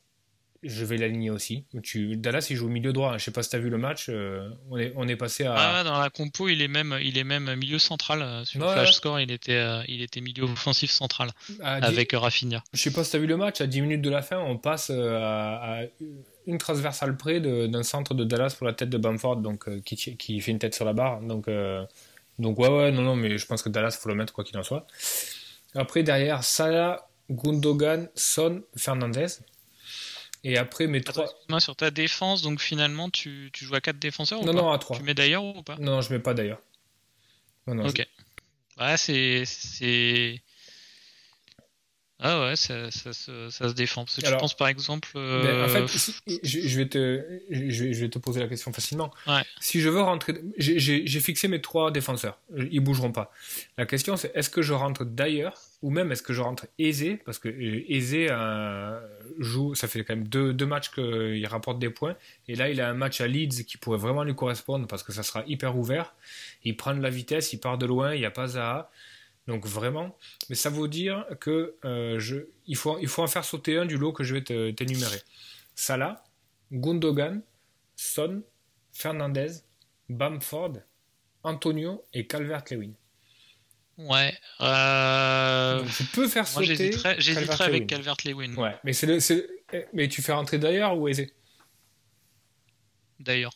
je vais l'aligner aussi. Tu, Dallas, il joue au milieu droit. hein. Je sais pas si tu as vu le match. euh, on, est, on est passé à. Ah, dans la compo, il est même, il est même milieu central euh, sur Ouais, Flash. Score. Il était, euh, il était milieu offensif central avec Rafinha. Je sais pas si tu as vu le match, à 10 minutes de la fin, on passe à, à une transversale près d'un centre de Dallas pour la tête de Bamford, donc, qui, qui fait une tête sur la barre. Donc, donc ouais, ouais, non, non, mais je pense que Dallas, faut le mettre quoi qu'il en soit. Après, derrière, Salah, Gundogan, Son, Fernandez. Et après, mes Attends, trois. sur ta défense, donc finalement, tu, tu joues à 4 défenseurs ou Non, pas non, à 3. Tu mets d'ailleurs ou pas? Non, je mets pas d'ailleurs. Non, non, Ok. Ouais, c'est. Ah ouais, ça, ça, se- ça se défend. Parce que tu penses par exemple. Ben, euh, en fait, si- je, je vais te, je, vais- je vais te poser la question facilement. Ouais. Si je veux rentrer, j'ai- fixé mes trois défenseurs. Ils bougeront pas. La question, c'est est-ce que je rentre d'ailleurs ou même est-ce que je rentre aisé? Parce que euh, aisé euh, joue, ça fait quand même deux, deux matchs qu'il rapporte des points et là il a un match à Leeds qui pourrait vraiment lui correspondre parce que ça sera hyper ouvert. Il prend de la vitesse, il part de loin, il n'y a pas Zaha. Donc vraiment, mais ça veut dire que euh, je, il, faut, il faut en faire sauter un du lot que je vais t'énumérer. Salah, Gundogan, Son, Fernandez, Bamford, Antonio et Calvert-Lewin. Ouais. Euh... Tu peux faire Moi, sauter. j'hésiterais avec Calvert-Lewin. Ouais, mais c'est le, le- mais tu fais rentrer d'ailleurs ou aisé D'ailleurs.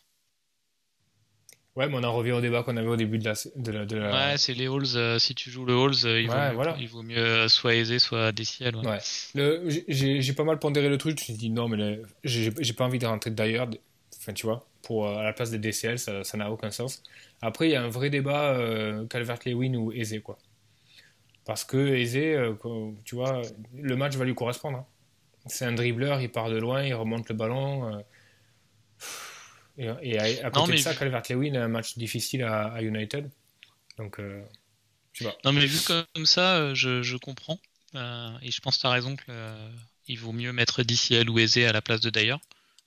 Ouais, mais on en revient au débat qu'on avait au début de la. De la, de la- Ouais, c'est les Halls. euh, si tu joues le Halls, euh, il, vaut Ouais, mieux, voilà. il vaut mieux euh, soit aisé, soit DCL. Ouais. Ouais. Le- j'ai- pas mal pondéré le truc. Je me suis dit non, mais le- j'ai j'ai pas envie de rentrer d'ailleurs. Enfin, tu vois, pour, à la place des DCL, ça ça n'a aucun sens. Après, il y a un vrai débat euh, Calvert-Lewin ou Aizé, quoi. Parce que quoi, tu vois, le match va lui correspondre. hein. C'est un dribbleur, il part de loin, il remonte le ballon. Et, et à, à côté Non, mais de ça, vu- Calvert-Lewin a un match difficile à, à United. Donc, euh, je sais pas. Non, mais vu comme ça, euh, je, je comprends. Euh, et je pense que tu as raison que euh, il vaut mieux mettre DCL ou aisé à la place de Dyer.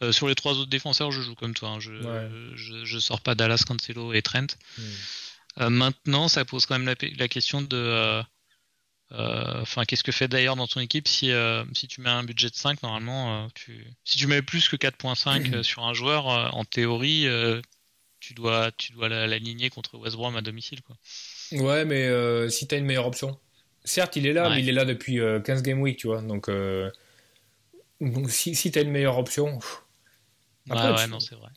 Euh, sur les trois autres défenseurs, je joue comme toi. hein. Je, Ouais. je, je sors pas Dallas, Cancelo et Trent. Hmm. Maintenant, ça pose quand même la, la question de. Euh, Enfin, qu'est-ce que fait d'ailleurs dans ton équipe si, euh, si tu mets un budget de 5, normalement, euh, tu, si tu mets plus que 4.5 euh, sur un joueur, en théorie, tu dois, tu dois la- l'aligner contre West Brom à domicile. Quoi. Ouais, mais euh, si t'as une meilleure option. Certes, il est là, Ouais. mais il est là depuis euh, 15 game week, tu vois. Donc, euh, donc si, si t'as une meilleure option, pff, Ouais, Après, ouais, tu- non, c'est vrai.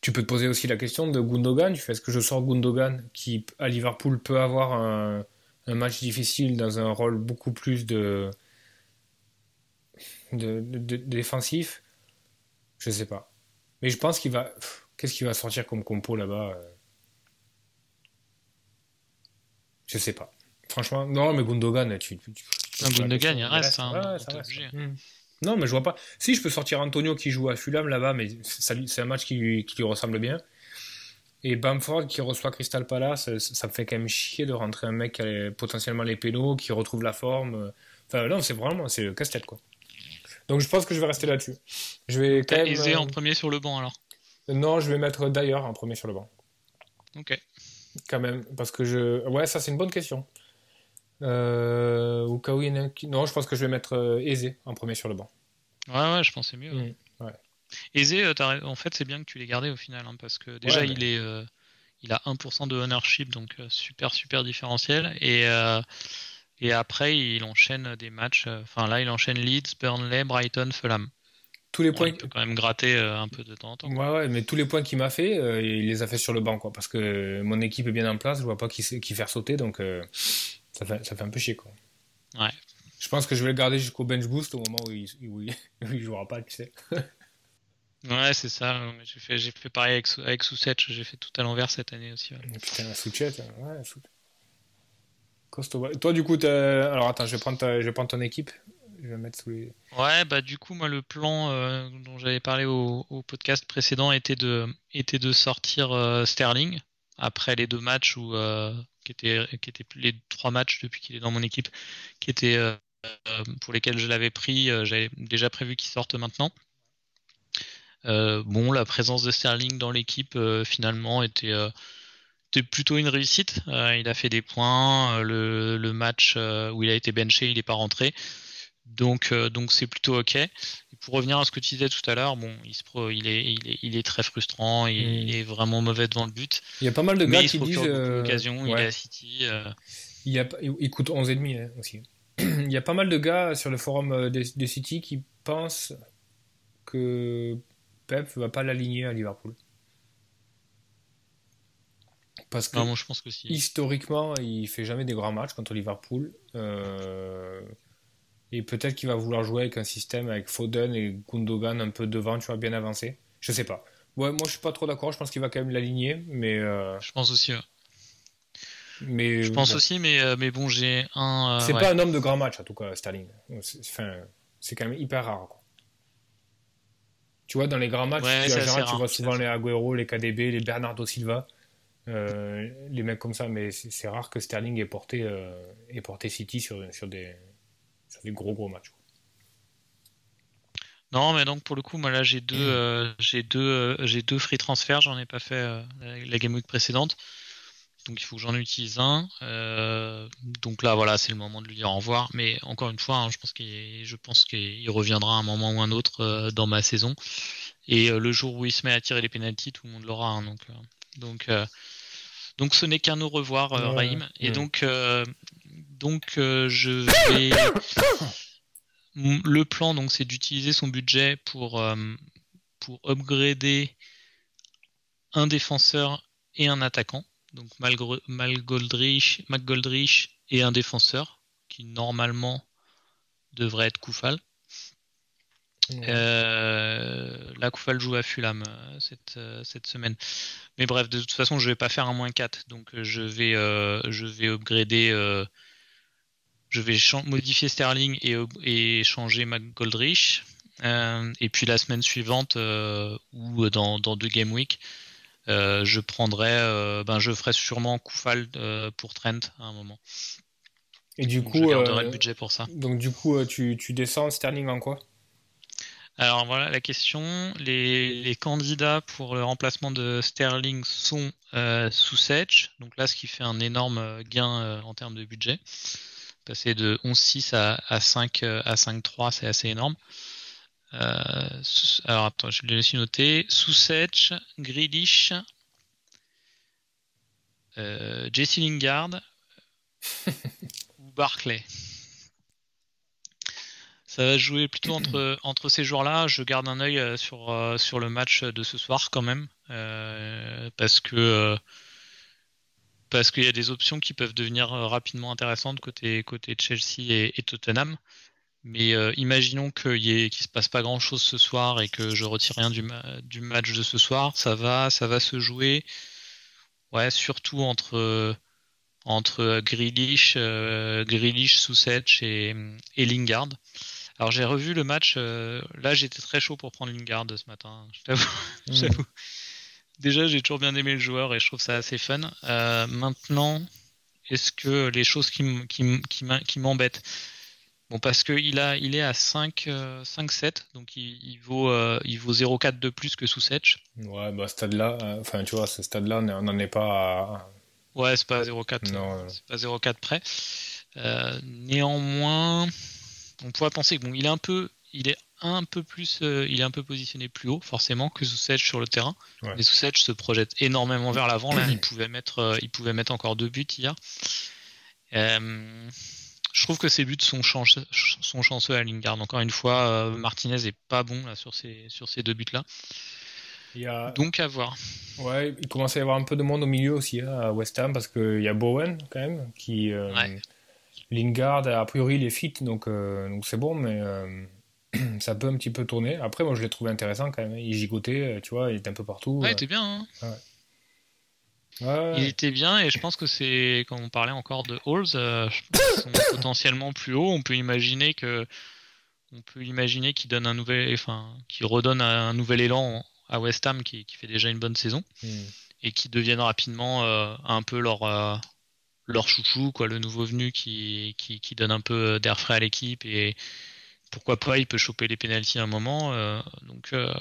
tu peux te poser aussi la question de Gundogan. Tu fais est-ce que je sors Gundogan qui, à Liverpool, peut avoir un, un match difficile dans un rôle beaucoup plus de, de, de- de- défensif Je sais pas. Mais je pense qu'il va. Qu'est-ce qu'il va sortir comme compo là-bas euh? Je sais pas. Franchement, non, mais Gundogan, tu. tu- tu- tu- Un Gundogan, il reste, hein, ça reste. obligé. Hmm. Non, mais je vois pas. Si, je peux sortir Antonio qui joue à Fulham là-bas, mais c'est un match qui lui, qui lui ressemble bien. Et Bamford qui reçoit Crystal Palace, ça, ça me fait quand même chier de rentrer un mec qui a les- potentiellement les pénaux, qui retrouve la forme. Enfin, non, c'est vraiment c'est le casse-tête, quoi. Donc je pense que je vais rester là-dessus. Je vais quand même. aisé euh, en premier sur le banc alors? Non, je vais mettre d'ailleurs en premier sur le banc. Ok. Quand même, parce que je. Ouais, ça c'est une bonne question. Euh, un qui- Non, je pense que je vais mettre euh, Aizé en premier sur le banc. Ouais, ouais, je pensais mieux. Mm, ouais. Aisé, euh, en fait, c'est bien que tu l'aies gardé au final, hein, parce que déjà, Ouais, mais- il est, euh, il a 1% de ownership, donc euh, super, super différentiel. Et, euh, et après, il enchaîne des matchs. Enfin, là, il enchaîne Leeds, Burnley, Brighton, Fulham. Tous les points. il peut quand même gratter euh, un peu de temps en temps. Ouais, ouais, mais tous les points qu'il m'a fait, euh, il les a fait sur le banc, quoi. Parce que mon équipe est bien en place, je vois pas qui, qui faire sauter, donc euh, ça, fait, ça fait un peu chier, quoi. Ouais. Je pense que je vais le garder jusqu'au bench boost au moment où il, où il, où il jouera pas, tu sais. Ouais, c'est ça. J'ai fait, j'ai fait pareil avec, avec j'ai fait tout à l'envers cette année aussi. ouais. Putain, Souchet, ouais, Sou- Costaud. ouais. Toi, du coup, alors attends, je vais, prendre ta- je vais prendre ton équipe. Je vais mettre sous les. Ouais, bah du coup, moi, le plan euh, dont j'avais parlé au, au podcast précédent était de, était de sortir euh, Sterling après les deux matchs où, euh, qui étaient, qui étaient les trois matchs depuis qu'il est dans mon équipe, qui étaient pour lesquels je l'avais pris. J'avais déjà prévu qu'il sorte maintenant. Euh, bon, la présence de Sterling dans l'équipe euh, finalement était, euh, était plutôt une réussite. Il a fait des points. le, le match où il a été benché, il n'est pas rentré. Donc, euh, donc c'est plutôt ok. Et pour revenir à ce que tu disais tout à l'heure, bon, il, se pro- il, est, il, est, il est très frustrant, il, Mm. il est vraiment mauvais devant le but. Il y a pas mal de gars qui disent. euh, il est à City. euh, Il, y a, il coûte 11,5 hein, aussi. il y a pas mal de gars sur le forum des, des City qui pensent que Pep va pas l'aligner à Liverpool. Parce que non, moi, je pense que si. historiquement, il fait jamais des grands matchs contre Liverpool. Euh, et peut-être qu'il va vouloir jouer avec un système avec Foden et Gundogan un peu devant, tu vois, bien avancé. Je sais pas. Ouais, moi je suis pas trop d'accord. Je pense qu'il va quand même l'aligner, mais euh, Je pense aussi. ouais. Mais Je pense bon. aussi, mais, euh, mais bon, j'ai un. euh, C'est ouais. pas un homme de grand match, en tout cas, Sterling. C'est enfin, c'est quand même hyper rare. quoi. Tu vois, dans les grands matchs, Ouais, tu, vois souvent les Agüero, les KDB, les Bernardo Silva, euh, les mecs comme ça, mais c'est rare que Sterling ait porté, euh, ait porté City sur, sur, des, sur des gros gros matchs. Non, mais donc pour le coup, moi là j'ai deux, euh, j'ai deux, j'ai deux free transferts. J'en ai pas fait la, la game week précédente, donc il faut que j'en utilise un. Euh, donc là, voilà, c'est le moment de lui dire au revoir. Mais encore une fois, hein, je pense qu'il, je pense qu'il reviendra à un moment ou un autre euh, dans ma saison. Et euh, le jour où il se met à tirer les pénalties, tout le monde l'aura. hein, donc, donc, donc ce n'est qu'un au revoir, Ouais, Raïm. Et donc, donc je vais. Le plan, donc, c'est d'utiliser son budget pour, pour upgrader un défenseur et un attaquant. Donc, McGoldrich et un défenseur qui normalement devrait être Koufal. Euh, là, Koufal joue à Fulham euh, cette, euh, cette semaine. Mais bref, de toute façon, je vais pas faire un moins 4. Donc, je vais, euh, je vais upgrader. euh, je vais modifier Sterling et, changer McGoldrich. Et puis la semaine suivante, ou dans, dans deux game week, euh, je prendrai, euh, ben je ferai sûrement Koufal euh, pour Trent à un moment. Et du Donc, je coup, garderai euh, le budget pour ça. donc du coup, tu, tu descends Sterling en quoi? Alors voilà la question. Les, les candidats pour le remplacement de Sterling sont Susech. Donc là, ce qui fait un énorme gain en termes de budget. Passer de 11,6 à, à 5 euh, à 5,3, c'est assez énorme. Euh, alors attends, je l'ai aussi noté. Susech, Grealish, euh, Jesse Lingard ou Barclay. Ça va jouer plutôt entre, entre ces joueurs-là. Je garde un œil euh, sur, sur le match de ce soir quand même. euh, parce que parce qu'il y a des options qui peuvent devenir rapidement intéressantes côté, côté Chelsea et, et Tottenham. Mais euh, imaginons qu'il qu'il se passe pas grand-chose ce soir et que je retire rien du, ma- du match de ce soir. Ça va, ça va se jouer. Ouais, surtout entre entre Grealish, euh, Grealish, et, et Lingard. Alors j'ai revu le match. euh, là, j'étais très chaud pour prendre Lingard ce matin. Je t'avoue. J'avoue. Déjà, j'ai toujours bien aimé le joueur et je trouve ça assez fun. Euh, maintenant, est-ce que les choses qui m'embêtent? Bon, parce que il a, il est à 5, euh, 5-7, donc il, il vaut, euh, il vaut 0,4 de plus que Susech. Ouais, bah, à ce stade-là, euh, enfin, tu vois, ce stade-là, on n'en est pas à. Ouais, c'est pas 0,4. Non, euh, non. C'est pas 0,4 près. Euh, néanmoins, on pourrait penser que bon, il est un peu, il est un peu plus, euh, il est un peu positionné plus haut forcément que Susech sur le terrain. Ouais. Mais Susech se projette énormément vers l'avant. Là, il pouvait mettre, euh, il pouvait mettre encore deux buts hier. Euh, je trouve que ses buts sont, chance- sont chanceux à Lingard. Encore une fois, euh, Martinez est pas bon là sur ces, sur ces deux buts là. Il y a... Donc à voir. Ouais, il commence à y avoir un peu de monde au milieu aussi hein, à West Ham parce qu'il y a Bowen quand même qui. euh, Ouais. Lingard, a priori, il est fit donc euh, donc c'est bon, mais ça peut un petit peu tourner. Après, moi je l'ai trouvé intéressant quand même. Il gigotait, tu vois, il était un peu partout. Ouais, il était bien. hein. Ouais, Il était bien et je pense que c'est quand on parlait encore de Halls, euh, sont potentiellement plus haut. On peut imaginer que on peut imaginer qu'il donne un nouvel, enfin, qu'il redonne un nouvel élan à West Ham qui, qui fait déjà une bonne saison Hmm. et qui deviennent rapidement euh, un peu leur euh, leur chouchou quoi, le nouveau venu qui, qui qui donne un peu d'air frais à l'équipe et pourquoi pas il peut choper les pénalties à un moment. euh, donc euh,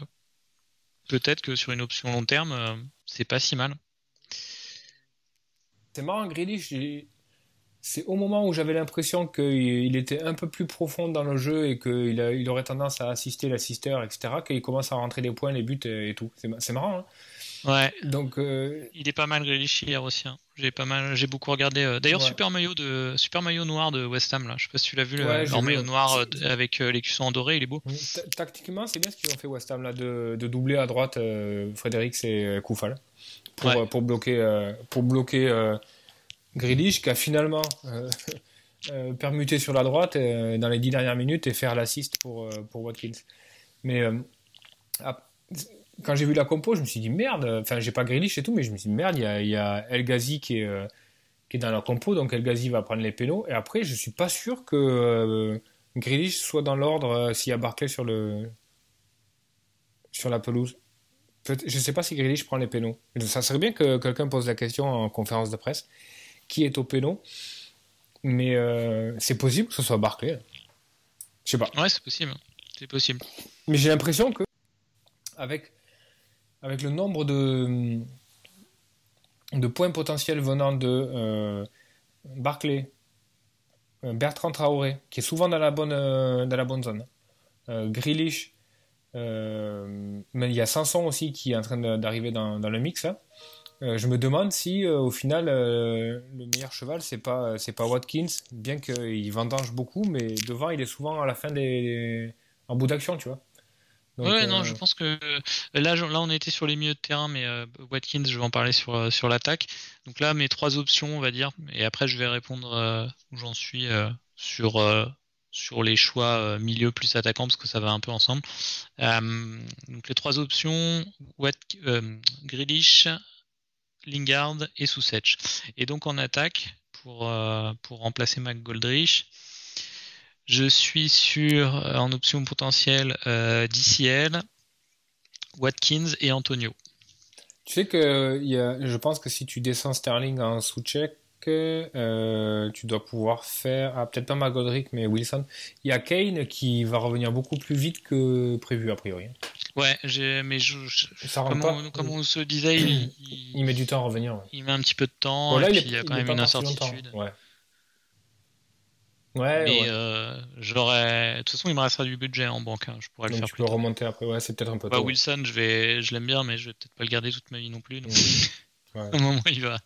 peut-être que sur une option long terme, euh, c'est pas si mal. C'est marrant, Grealish, c'est au moment où j'avais l'impression qu'il était un peu plus profond dans le jeu et qu'il a- il aurait tendance à assister l'assisteur, etc., qu'il commence à rentrer des points, les buts et, et tout. C'est ma- c'est marrant. hein. Ouais, Donc, euh, Il est pas mal Grealish hier aussi. hein. J'ai pas mal, j'ai beaucoup regardé. euh, D'ailleurs, Ouais. super maillot de super maillot noir de West Ham là. Je sais pas si tu l'as vu, le- Ouais, vu. maillot noir euh, avec euh, les cuissons en doré, il est beau. ta- tactiquement, c'est bien ce qu'ils ont fait West Ham, là, de, de doubler à droite euh, Frédéric et Koufal pour, Ouais. euh, pour bloquer, euh, pour bloquer euh, Grealish, qui a finalement permuté sur la droite dans les dix dernières minutes et faire l'assist pour, pour Watkins. Mais quand j'ai vu la compo, je me suis dit merde, enfin j'ai pas Grealish et tout, mais je me suis dit merde, il y a, y a El Ghazi qui est, qui est dans la compo, donc El Ghazi va prendre les pénaux. Et après, je suis pas sûr que Grealish soit dans l'ordre s'il y a Barclay sur, le, sur la pelouse. Je sais pas si Grealish prend les pénaux. Ça serait bien que quelqu'un pose la question en conférence de presse. Qui est au pénaux Mais euh, c'est possible que ce soit Barclay. Je sais pas. Ouais, c'est possible. C'est possible. Mais j'ai l'impression que avec, avec le nombre de, de points potentiels venant de euh, Barclay, euh, Bertrand Traoré, qui est souvent dans la bonne, euh, dans la bonne zone, Grealish, mais il y a Sanson aussi qui est en train d'arriver dans, dans, le mix. Hein. je me demande si au final le meilleur cheval c'est pas c'est pas Watkins, bien qu'il vendange beaucoup, mais devant il est souvent à la fin des en bout d'action, tu vois. Donc, ouais, non, je pense que là, là, on était sur les milieux de terrain, mais euh, Watkins, je vais en parler sur, sur l'attaque. Donc là, mes trois options, on va dire, et après, je vais répondre euh, où j'en suis euh, sur, sur les choix milieu plus attaquant, parce que ça va un peu ensemble. donc les trois options, Wat Grealish, Lingard et Sousetch. Et donc en attaque, pour, pour remplacer McGoldrich, je suis sur, euh, en option potentielle, euh, DCL, Watkins et Antonio. Tu sais que je pense que si tu descends Sterling en sous-check, euh, tu dois pouvoir faire, ah, peut-être pas McGodrick, mais Wilson. Il y a Kane qui va revenir beaucoup plus vite que prévu, a priori. Ouais, mais je, comme, on, comme, on, se disait, il, il, met du temps à revenir. Il met un petit peu de temps, et puis il, y a quand même une incertitude. Ouais. Ouais, mais euh, j'aurais. De toute façon, il me restera du budget en banque. Hein. Je pourrais le faire. Tu peux remonter après. Ouais, c'est peut-être un peu. Bah, Wilson, je vais, je l'aime bien, mais je vais peut-être pas le garder toute ma vie non plus. Donc... à un moment, il va,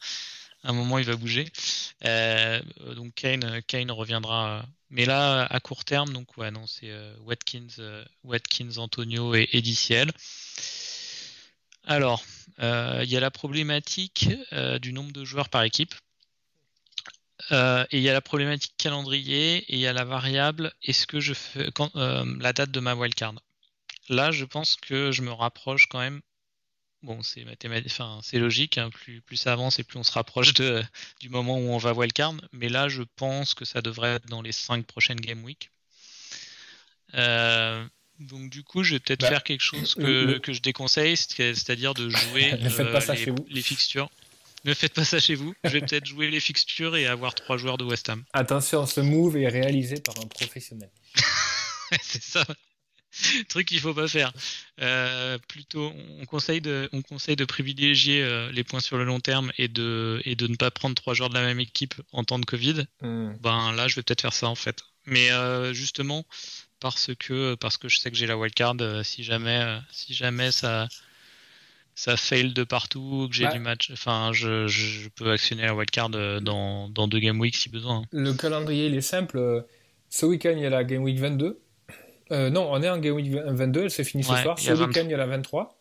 un moment, il va bouger. Euh, donc Kane, Kane reviendra. Mais là, à court terme, donc ouais, non, c'est euh, Watkins, euh, Watkins, Antonio et Ediciel. Alors, il y a la problématique du nombre de joueurs par équipe. Euh, et il y a la problématique calendrier et il y a la variable est-ce que je fais quand, euh, la date de ma wildcard? Là, je pense que je me rapproche quand même. Bon, c'est mathématique, enfin, c'est logique. Hein, plus, plus ça avance et plus on se rapproche de, du moment où on va wildcard. Mais là, je pense que ça devrait être dans les 5 prochaines game week. Euh, donc du coup, je vais peut-être bah, faire quelque chose que, que je déconseille, c'est-à-dire de jouer les, les, fixtures. Ne faites pas ça chez vous. Je vais peut-être jouer les fixtures et avoir trois joueurs de West Ham. Attention, ce move est réalisé par un professionnel. c'est ça. Truc qu'il faut pas faire. Euh, plutôt, on conseille de, on conseille de privilégier euh, les points sur le long terme et de, et de ne pas prendre trois joueurs de la même équipe en temps de Covid. Hmm. Ben là, je vais peut-être faire ça en fait. Mais euh, justement, parce que, parce que je sais que j'ai la wildcard, si jamais, si jamais ça, ça fail de partout, que j'ai du match. Enfin, je, je, peux actionner la wildcard dans, dans deux Game Week si besoin. Le calendrier, il est simple. Ce week-end, il y a la Game Week 22. Euh, non, on est en Game Week 22, elle s'est finie ce soir. Ce week-end, il y a la 23.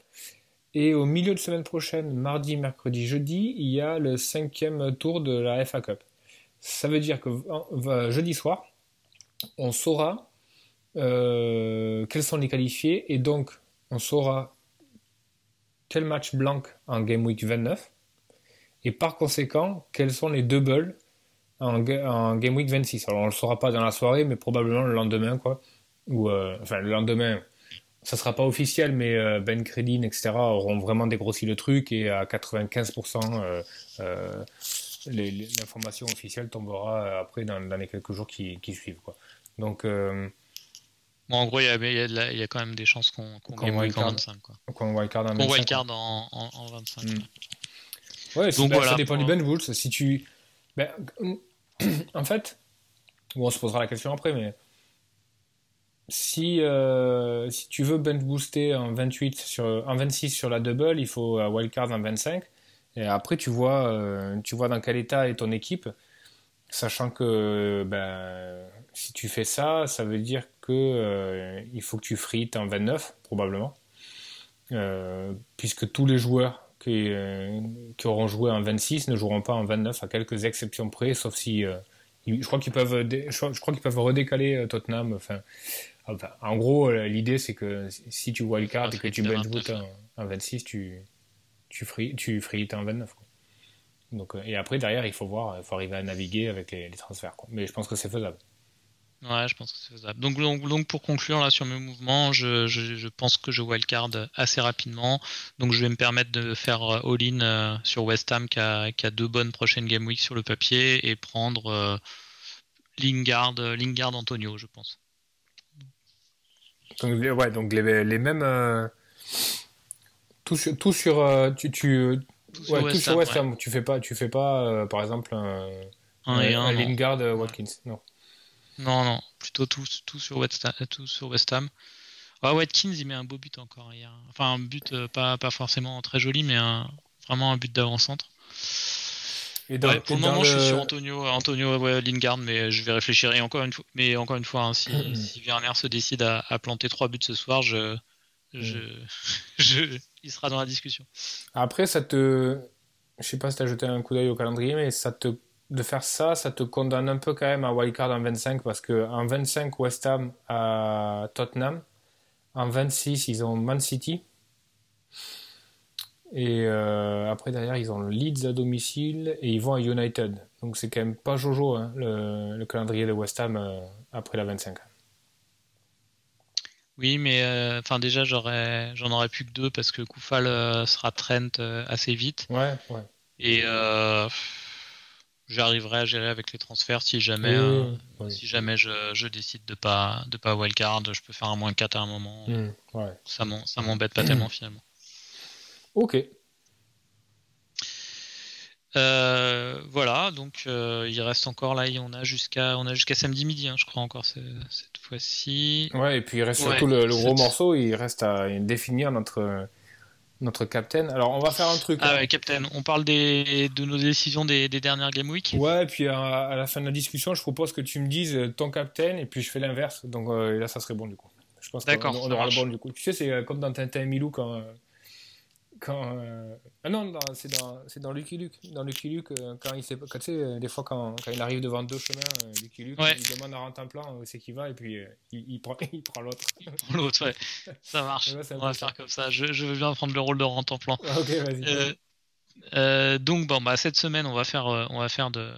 Et au milieu de semaine prochaine, mardi, mercredi, jeudi, il y a le cinquième tour de la FA Cup. Ça veut dire que jeudi soir, on saura euh, quels sont les qualifiés et donc on saura quel match blanc en Game Week 29 et par conséquent quels sont les doubles en, Game Week 26. Alors on le saura pas dans la soirée, mais probablement le lendemain quoi. Ou euh, enfin le lendemain, ça sera pas officiel, mais euh, Ben Credin etc auront vraiment dégrossi le truc et à 95% euh, l'information officielle tombera après dans, les quelques jours qui, suivent quoi. Donc en gros, il y, a, quand même des chances qu'on qu qu en 25. Qu'on wildcard en 25. en, en, 25. Mm. Ouais, Donc, bah, ça dépend du Ben Woods. Si tu... Ben, en fait, bon, on se posera la question après, mais si, euh, si tu veux Ben booster en 28 sur, en 26 sur la double, il faut un wildcard en 25. Et après, tu vois, euh, tu vois dans quel état est ton équipe, sachant que ben, si tu fais ça, ça veut dire que euh, il faut que tu frites en 29 probablement, puisque tous les joueurs qui, qui, auront joué en 26 ne joueront pas en 29 à quelques exceptions près, sauf si je crois qu'ils peuvent, je crois qu'ils peuvent redécaler Tottenham. Enfin, en gros, l'idée c'est que si tu vois le card et que tu bench boot en, 26, tu tu frites, tu frites en 29. Donc, et après, derrière, il faut voir, il faut arriver à naviguer avec les, transferts. Mais je pense que c'est faisable. Ouais, je pense que c'est faisable. Donc, donc, pour conclure là sur mes mouvements, je, je, pense que je wildcard assez rapidement. Donc je vais me permettre de faire all-in sur West Ham qui a, qui a, deux bonnes prochaines game week sur le papier et prendre Lingard, Lingard Antonio, je pense. Donc, ouais, donc les, les mêmes. Euh, tout sur. Tout sur euh, tu, tu, tout ouais, sur West, Ham. Tu fais pas, tu fais pas euh, par exemple, un, un, Lingard Watkins. Non. Non, non. Plutôt tout, tout, sur, West Ham, tout sur West Ham. Watkins, il met un beau but encore hier. Enfin, un but pas, pas forcément très joli, mais un, vraiment un but d'avant-centre pour le moment, je suis sur Antonio, Antonio Lingard, mais je vais réfléchir. Et encore une fois, mais encore une fois, hein, si, si, Werner se décide à, planter trois buts ce soir, je, je, je, il sera dans la discussion. Après, ça te, je sais pas si tu as jeté un coup d'œil au calendrier, mais ça te, de faire ça, ça te condamne un peu quand même à wildcard en 25 parce que en 25 West Ham à Tottenham, en 26 ils ont Man City. Et euh, après, derrière, ils ont le Leeds à domicile et ils vont à United. Donc c'est quand même pas Jojo, hein, le, calendrier de West Ham euh, après la 25. Oui, mais euh, enfin déjà, j'aurais, j'en aurais plus que deux parce que Koufal sera Trent assez vite. Ouais, ouais. Et j'arriverai à gérer avec les transferts si jamais, si jamais je, décide de pas de pas wildcard, je peux faire un moins 4 à un moment. Mmh, ouais. Ça m'embête pas tellement finalement. Ok. Euh, voilà, donc euh, il reste encore là, on a jusqu'à on a jusqu'à samedi midi, hein, je crois encore cette fois-ci. Ouais, et puis il reste surtout le, gros morceau, il reste à définir notre notre captain. Alors on va faire un truc. Ah hein. ouais, captain. On parle des, de nos décisions des, dernières game week? Ouais, et puis à, la fin de la discussion, je propose que tu me dises ton captain et puis je fais l'inverse. Donc euh, là, ça serait bon du coup. Je pense qu'on on aura le bon du coup. Tu sais, c'est comme dans Tintin et Milou quand quand euh, ah non c'est dans c'est dans Lucky Luke. Dans Lucky Luke euh, quand il sait quand tu sais euh, des fois quand, quand, il arrive devant deux chemins Lucky Luke il demande à rentrer un plan où c'est qu'il va et puis il, il, prend il prend l'autre. L'autre ouais. Ça marche. On va faire comme ça. Je, je, veux bien prendre le rôle de rentrer en plan. Ok vas-y. Euh, donc bon bah cette semaine on va faire euh, on va faire de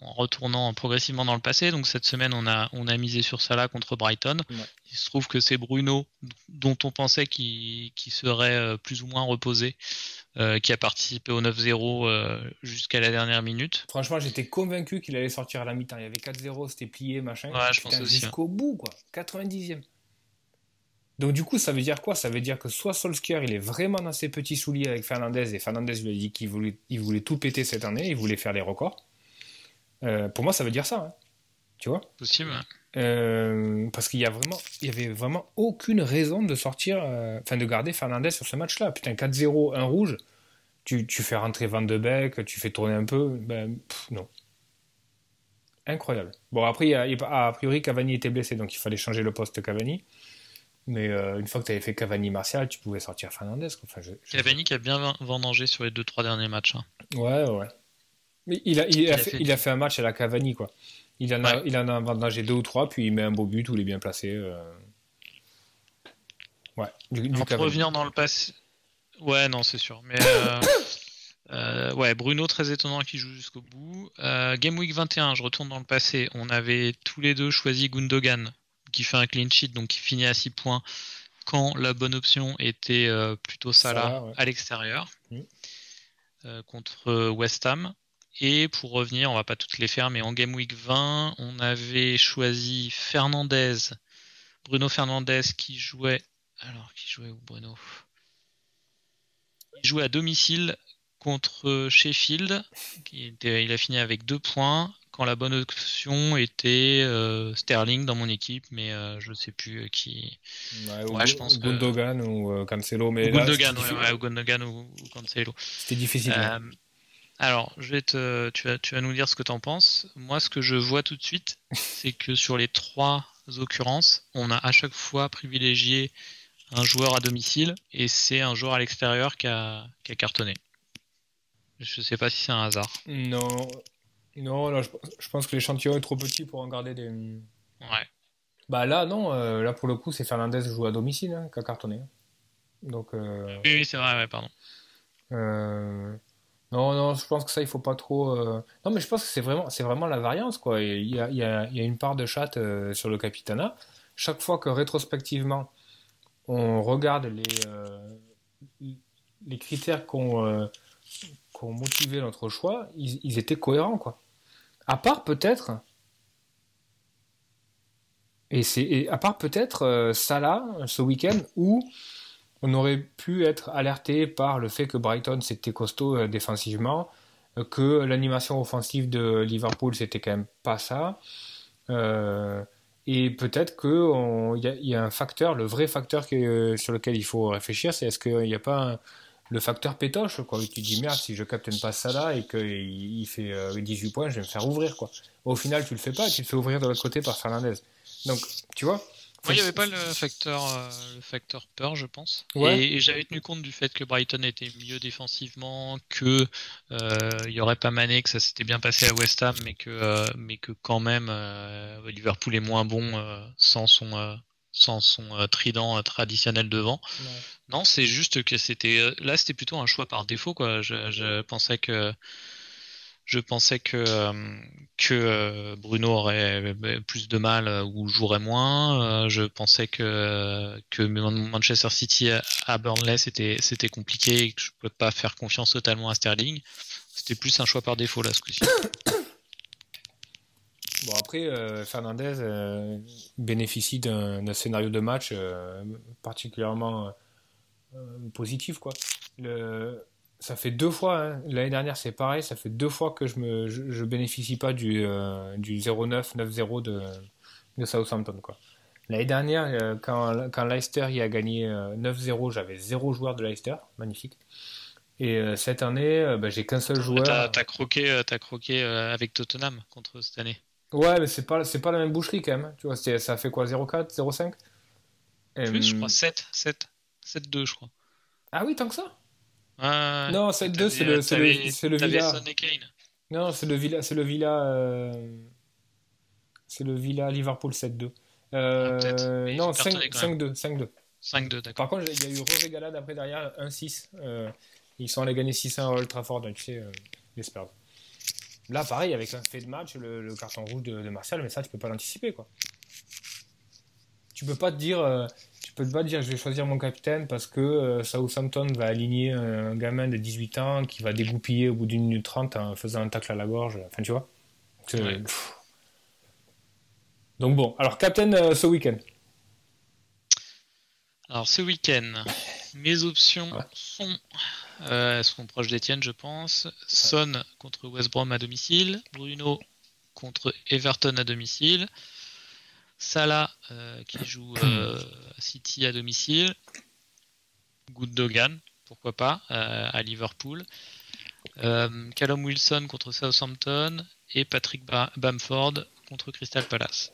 en retournant progressivement dans le passé. Donc cette semaine on a on a misé sur Salah contre Brighton. Il se trouve que c'est Bruno dont on pensait qu'il serait euh, plus ou moins reposé qui a participé au 9-0 jusqu'à la dernière minute. Franchement j'étais convaincu qu'il allait sortir à la mi-temps. Il y avait 4-0 c'était plié machin. Ouais, je pense jusqu'au bout quoi. 90e donc du coup, ça veut dire quoi? Ça veut dire que soit Solskjaer, il est vraiment dans ses petits souliers avec Fernandez, et Fernandez lui a dit qu'il voulait, il voulait tout péter cette année, il voulait faire des records. Euh, pour moi, ça veut dire ça. Hein. Tu vois? Possible. Euh, parce qu'il y a vraiment, il y avait vraiment aucune raison de sortir, euh, enfin de garder Fernandez sur ce match-là. Putain, 4-0, un rouge, tu, tu, fais rentrer Van de Beek, tu fais tourner un peu, ben non. Incroyable. Bon, après, il y a, a priori, Cavani était blessé, donc il fallait changer le poste Cavani. Mais euh, une fois que tu avais fait Cavani Martial, tu pouvais sortir Fernandez. Enfin, Cavani qui a bien vendangé sur les 2-3 derniers matchs. Hein. Ouais, ouais. Mais il a, il, a, fait, il a, fait, un match à la Cavani, quoi. Il en, a, il en a vendangé deux ou trois, puis il met un beau but où il est bien placé. Euh. Ouais, du, du pour revenir dans le passé. Ouais, non, c'est sûr. Mais euh, ouais, Bruno, très étonnant qui joue jusqu'au bout. Game Week 21, je retourne dans le passé. On avait tous les deux choisi Gundogan qui fait un clean sheet, donc qui finit à 6 points, quand la bonne option était euh, plutôt Salah, à l'extérieur, euh, contre West Ham. Et pour revenir, on va pas toutes les faire, mais en Game Week 20, on avait choisi Fernandez, Bruno Fernandez qui jouait. Alors, qui jouait où Bruno? Il jouait à domicile contre Sheffield. il a fini avec 2 points quand la bonne option était euh, Sterling dans mon équipe, mais euh, je ne sais plus euh, qui. Ouais, je pense Gundogan ou Cancelo, mais Gundogan, ouais, ou Gundogan ou, Cancelo. C'était difficile. alors, je vais te, tu vas, tu vas nous dire ce que tu en penses. Moi, ce que je vois tout de suite, c'est que sur les trois occurrences, on a à chaque fois privilégié un joueur à domicile et c'est un joueur à l'extérieur qui a, qui a cartonné. Je sais pas si c'est un hasard. Non, non, là, je, pense que l'échantillon est trop petit pour en garder des. Ouais. Bah là, non, euh, là pour le coup, c'est Fernandez qui joue à domicile, hein, qui a cartonné. Donc. Euh, oui, oui c'est vrai, ouais, pardon. Euh, Non, non, je pense que ça, il faut pas trop. Non, mais je pense que c'est vraiment, c'est vraiment la variance, quoi. Il y a, il y a- il y a une part de chatte sur le Capitana. Chaque fois que rétrospectivement, on regarde les, les critères qu'on qu'on motivé notre choix, ils, ils étaient cohérents, quoi. À part peut-être. Et c'est à part peut-être euh, ce week-end où on aurait pu être alerté par le fait que Brighton c'était costaud euh, défensivement, euh, que l'animation offensive de Liverpool c'était quand même pas ça. Et peut-être que on- il y, a- un facteur, le vrai facteur sur lequel il faut réfléchir, c'est est-ce qu'il n'y a pas le facteur pétoche quoi, tu te dis merde si je capte pas Salah et qu'il il fait euh, 18 points, je vais me faire ouvrir quoi. Au final tu le fais pas, tu te fais ouvrir de l'autre côté par Fernandez. Donc tu vois. Moi, il n'y avait pas le facteur, euh, le facteur peur, je pense. Ouais. Et, et j'avais tenu compte du fait que Brighton était mieux défensivement, que euh, il y aurait pas Mané, que ça s'était bien passé à West Ham, mais que, euh, mais que quand même euh, Liverpool est moins bon euh, sans son, euh, sans son euh, trident euh, traditionnel devant. Non, c'est juste que c'était euh, là, c'était plutôt un choix par défaut, quoi. Je, je pensais que je pensais que que Bruno aurait plus de mal ou jouerait moins. Je pensais que que Man- Manchester City à- Burnley c'était c'était compliqué et que je pouvais pas faire confiance totalement à Sterling. C'était plus un choix par défaut là ce coup-ci. Bon, après, euh, Fernandez euh, bénéficie d'un scénario de match euh, particulièrement positif. Quoi. Le, ça fait deux fois, hein, l'année dernière c'est pareil, ça fait deux fois que je ne je, je bénéficie pas du, du 0-9, 9-0 de, de Southampton. Quoi. L'année dernière, quand, quand Leicester y a gagné euh, 9-0, j'avais zéro joueur de Leicester, magnifique. Et euh, cette année, euh, bah, j'ai qu'un seul joueur. T'as t'as croqué euh, t'as croqué avec Tottenham contre cette année. Ouais, mais c'est pas, c'est pas la même boucherie quand même. hein. Tu vois, c'est- ça fait quoi 0,4, 0,5 Plus, je Euh, crois 7 7 7-2 je crois. Ah oui, tant que ça? Non, ouais. 7-2, c'est le- c'est le- c'est le Villa. Non, c'est le Villa, c'est le Villa, euh, c'est le Villa Liverpool 7-2. Euh, Ah, peut-être, mais non, ils ont cartonné 5- quand même. 5-2, 5-2. 5-2 d'accord. Par contre, il y a eu re-régalade après derrière 1-6. Euh, ils sont allés gagner 6-1 à Old Trafford, tu sais, euh, les Spurs. Là, pareil, avec un fait de match, le, le carton rouge de, de Martial, mais ça, tu peux pas l'anticiper, quoi. Tu peux pas te dire, euh, tu peux pas te dire, je vais choisir mon capitaine parce que euh, Southampton va aligner un gamin de 18 ans qui va dégoupiller au bout d'une minute 30 en faisant un tacle à la gorge. Enfin, tu vois. Ouais. Donc bon, alors captain euh, ce week-end. Alors ce week-end, mes options Ouais. sont, euh, elles seront proches d'Etienne je pense, Son contre West Brom à domicile, Bruno contre Everton à domicile, Salah euh, qui joue euh, City à domicile, Gundogan, pourquoi pas, à Liverpool, Callum Wilson contre Southampton et Patrick Ba- Bamford contre Crystal Palace.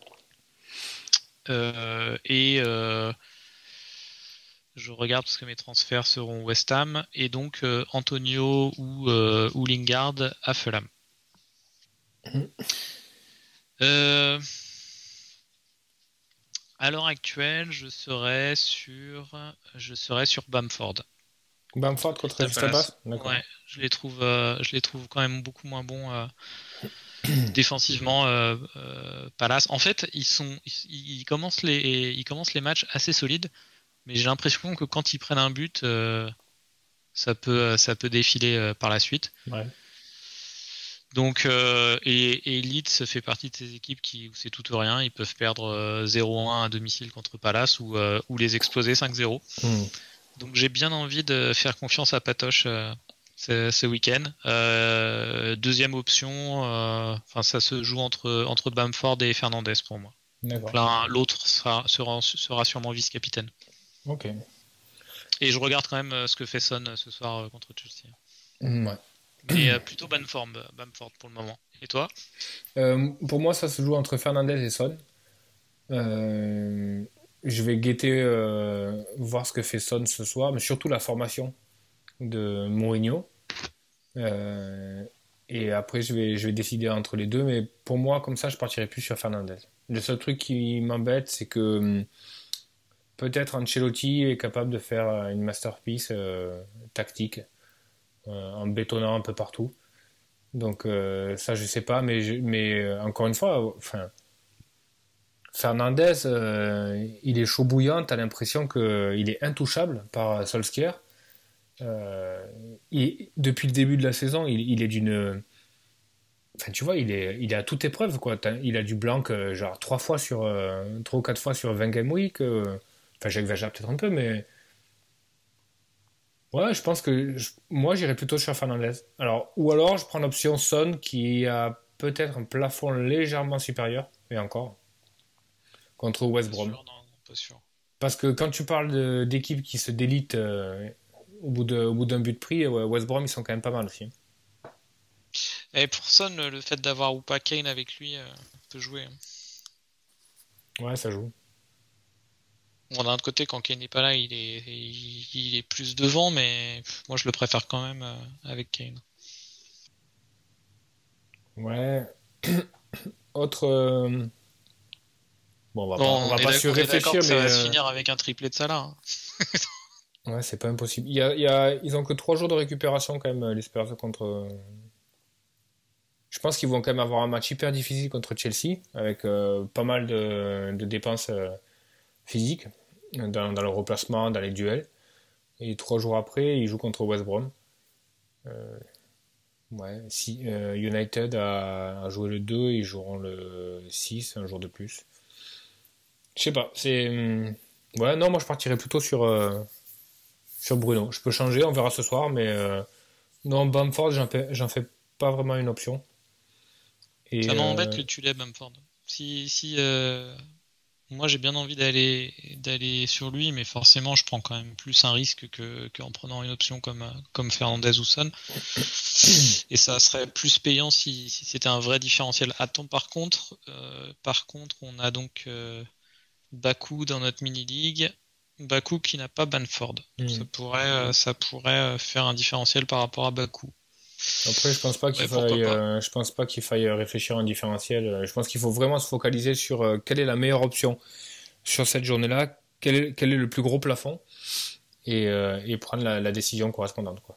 Et je regarde parce que mes transferts seront West Ham et donc euh, Antonio ou, euh, ou Lingard à Fulham. Euh, à l'heure actuelle, je serais sur, je sur Bamford. Bamford contre Crystal. Ouais, je les trouve, je les trouve quand même beaucoup moins bons défensivement. euh, euh, Palace. En fait, ils sont, ils, ils commencent les, ils commencent les matchs assez solides, mais j'ai l'impression que quand ils prennent un but, euh, ça peut, ça peut défiler euh, par la suite. Ouais. Donc, euh, et, et Leeds fait partie de ces équipes qui, où c'est tout ou rien. Ils peuvent perdre euh, 0-1 à domicile contre Palace ou, euh, ou les exploser 5-0. Hmm. Donc j'ai bien envie de faire confiance à Patoche euh, ce, ce week-end. Euh, deuxième option, euh, enfin ça se joue entre, entre Bamford et Fernandez pour moi. L'autre sera, sera, sera sûrement vice-capitaine. Ok. Et je regarde quand même euh, ce que fait Son euh, ce soir euh, contre Chelsea. Hmm, ouais. Mais plutôt euh, Bamford pour le moment. Et toi? Euh, pour moi, ça se joue entre Fernandez et Son. Euh, je vais guetter euh, voir ce que fait Son ce soir, mais surtout la formation de Mourinho. Et après, je vais, je vais décider entre les deux. Mais pour moi, comme ça, je partirai plus sur Fernandez. Le seul truc qui m'embête, c'est que hum, peut-être Ancelotti est capable de faire euh, une masterpiece euh, tactique en bétonnant un peu partout. Donc ça, je sais pas, mais, mais encore une fois, enfin, Fernandez, il est chaud bouillant, t'as l'impression qu'il est intouchable par Solskjaer. depuis le début de la saison, il, est d'une Enfin, tu vois, il est, il est à toute épreuve, quoi. Il a du blanc, euh, genre, trois fois sur, euh, trois ou quatre fois sur 20 game week. Euh. Enfin, j'exagère peut-être un peu, mais. Ouais, je pense que moi, j'irais plutôt sur Fernandez. Alors, ou alors, je prends l'option Son qui a peut-être un plafond légèrement supérieur, et encore, contre West Brom. Parce que quand tu parles d'équipes qui se délitent au bout d'un but de prix, West Brom, ils sont quand même pas mal aussi. Et pour Son, le fait d'avoir ou pas Kane avec lui euh, peut jouer. Hein. Ouais, ça joue. Bon, d'un autre côté, quand Kane n'est pas là, il est, il, est plus devant, mais moi je le préfère quand même euh, avec Kane. Ouais. Autre. Euh, bon, on va pas, on va pas réfléchir, mais. Ça va se finir avec un triplé de Salah. Hein. ouais, c'est pas impossible. Il y a, il y a... Ils ont que 3 jours de récupération quand même, les Spurs contre, je pense qu'ils vont quand même avoir un match hyper difficile contre Chelsea, avec euh, pas mal de, dépenses euh, physiques dans, le replacement, dans les duels. Et trois jours après, ils jouent contre West Brom. Euh, ouais, si, United a, joué le 2, ils joueront le 6, un jour de plus. Je sais pas, c'est. Hmm, ouais, non, moi je partirais plutôt sur, sur Bruno. Je peux changer, on verra ce soir, mais non, Bamford, j'en fais pas vraiment une option ça m'embête euh, que tu l'aies, Bamford. Si, si euh, moi j'ai bien envie d'aller d'aller sur lui, mais forcément je prends quand même plus un risque que qu'en prenant une option comme comme Fernandez ou Son. Et ça serait plus payant si, c'était un vrai différentiel. Attends, par contre, euh, par contre, on a donc Baku dans notre mini league. Baku qui n'a pas Banford. Hmm. Ça pourrait ça pourrait faire un différentiel par rapport à Baku. Après, je pense pas qu'il faille, euh, je pense pas qu'il faille réfléchir à un différentiel. Euh, je pense qu'il faut vraiment se focaliser sur euh, quelle est la meilleure option sur cette journée-là, quel est, quel est le plus gros plafond et, et prendre la, décision correspondante. Quoi.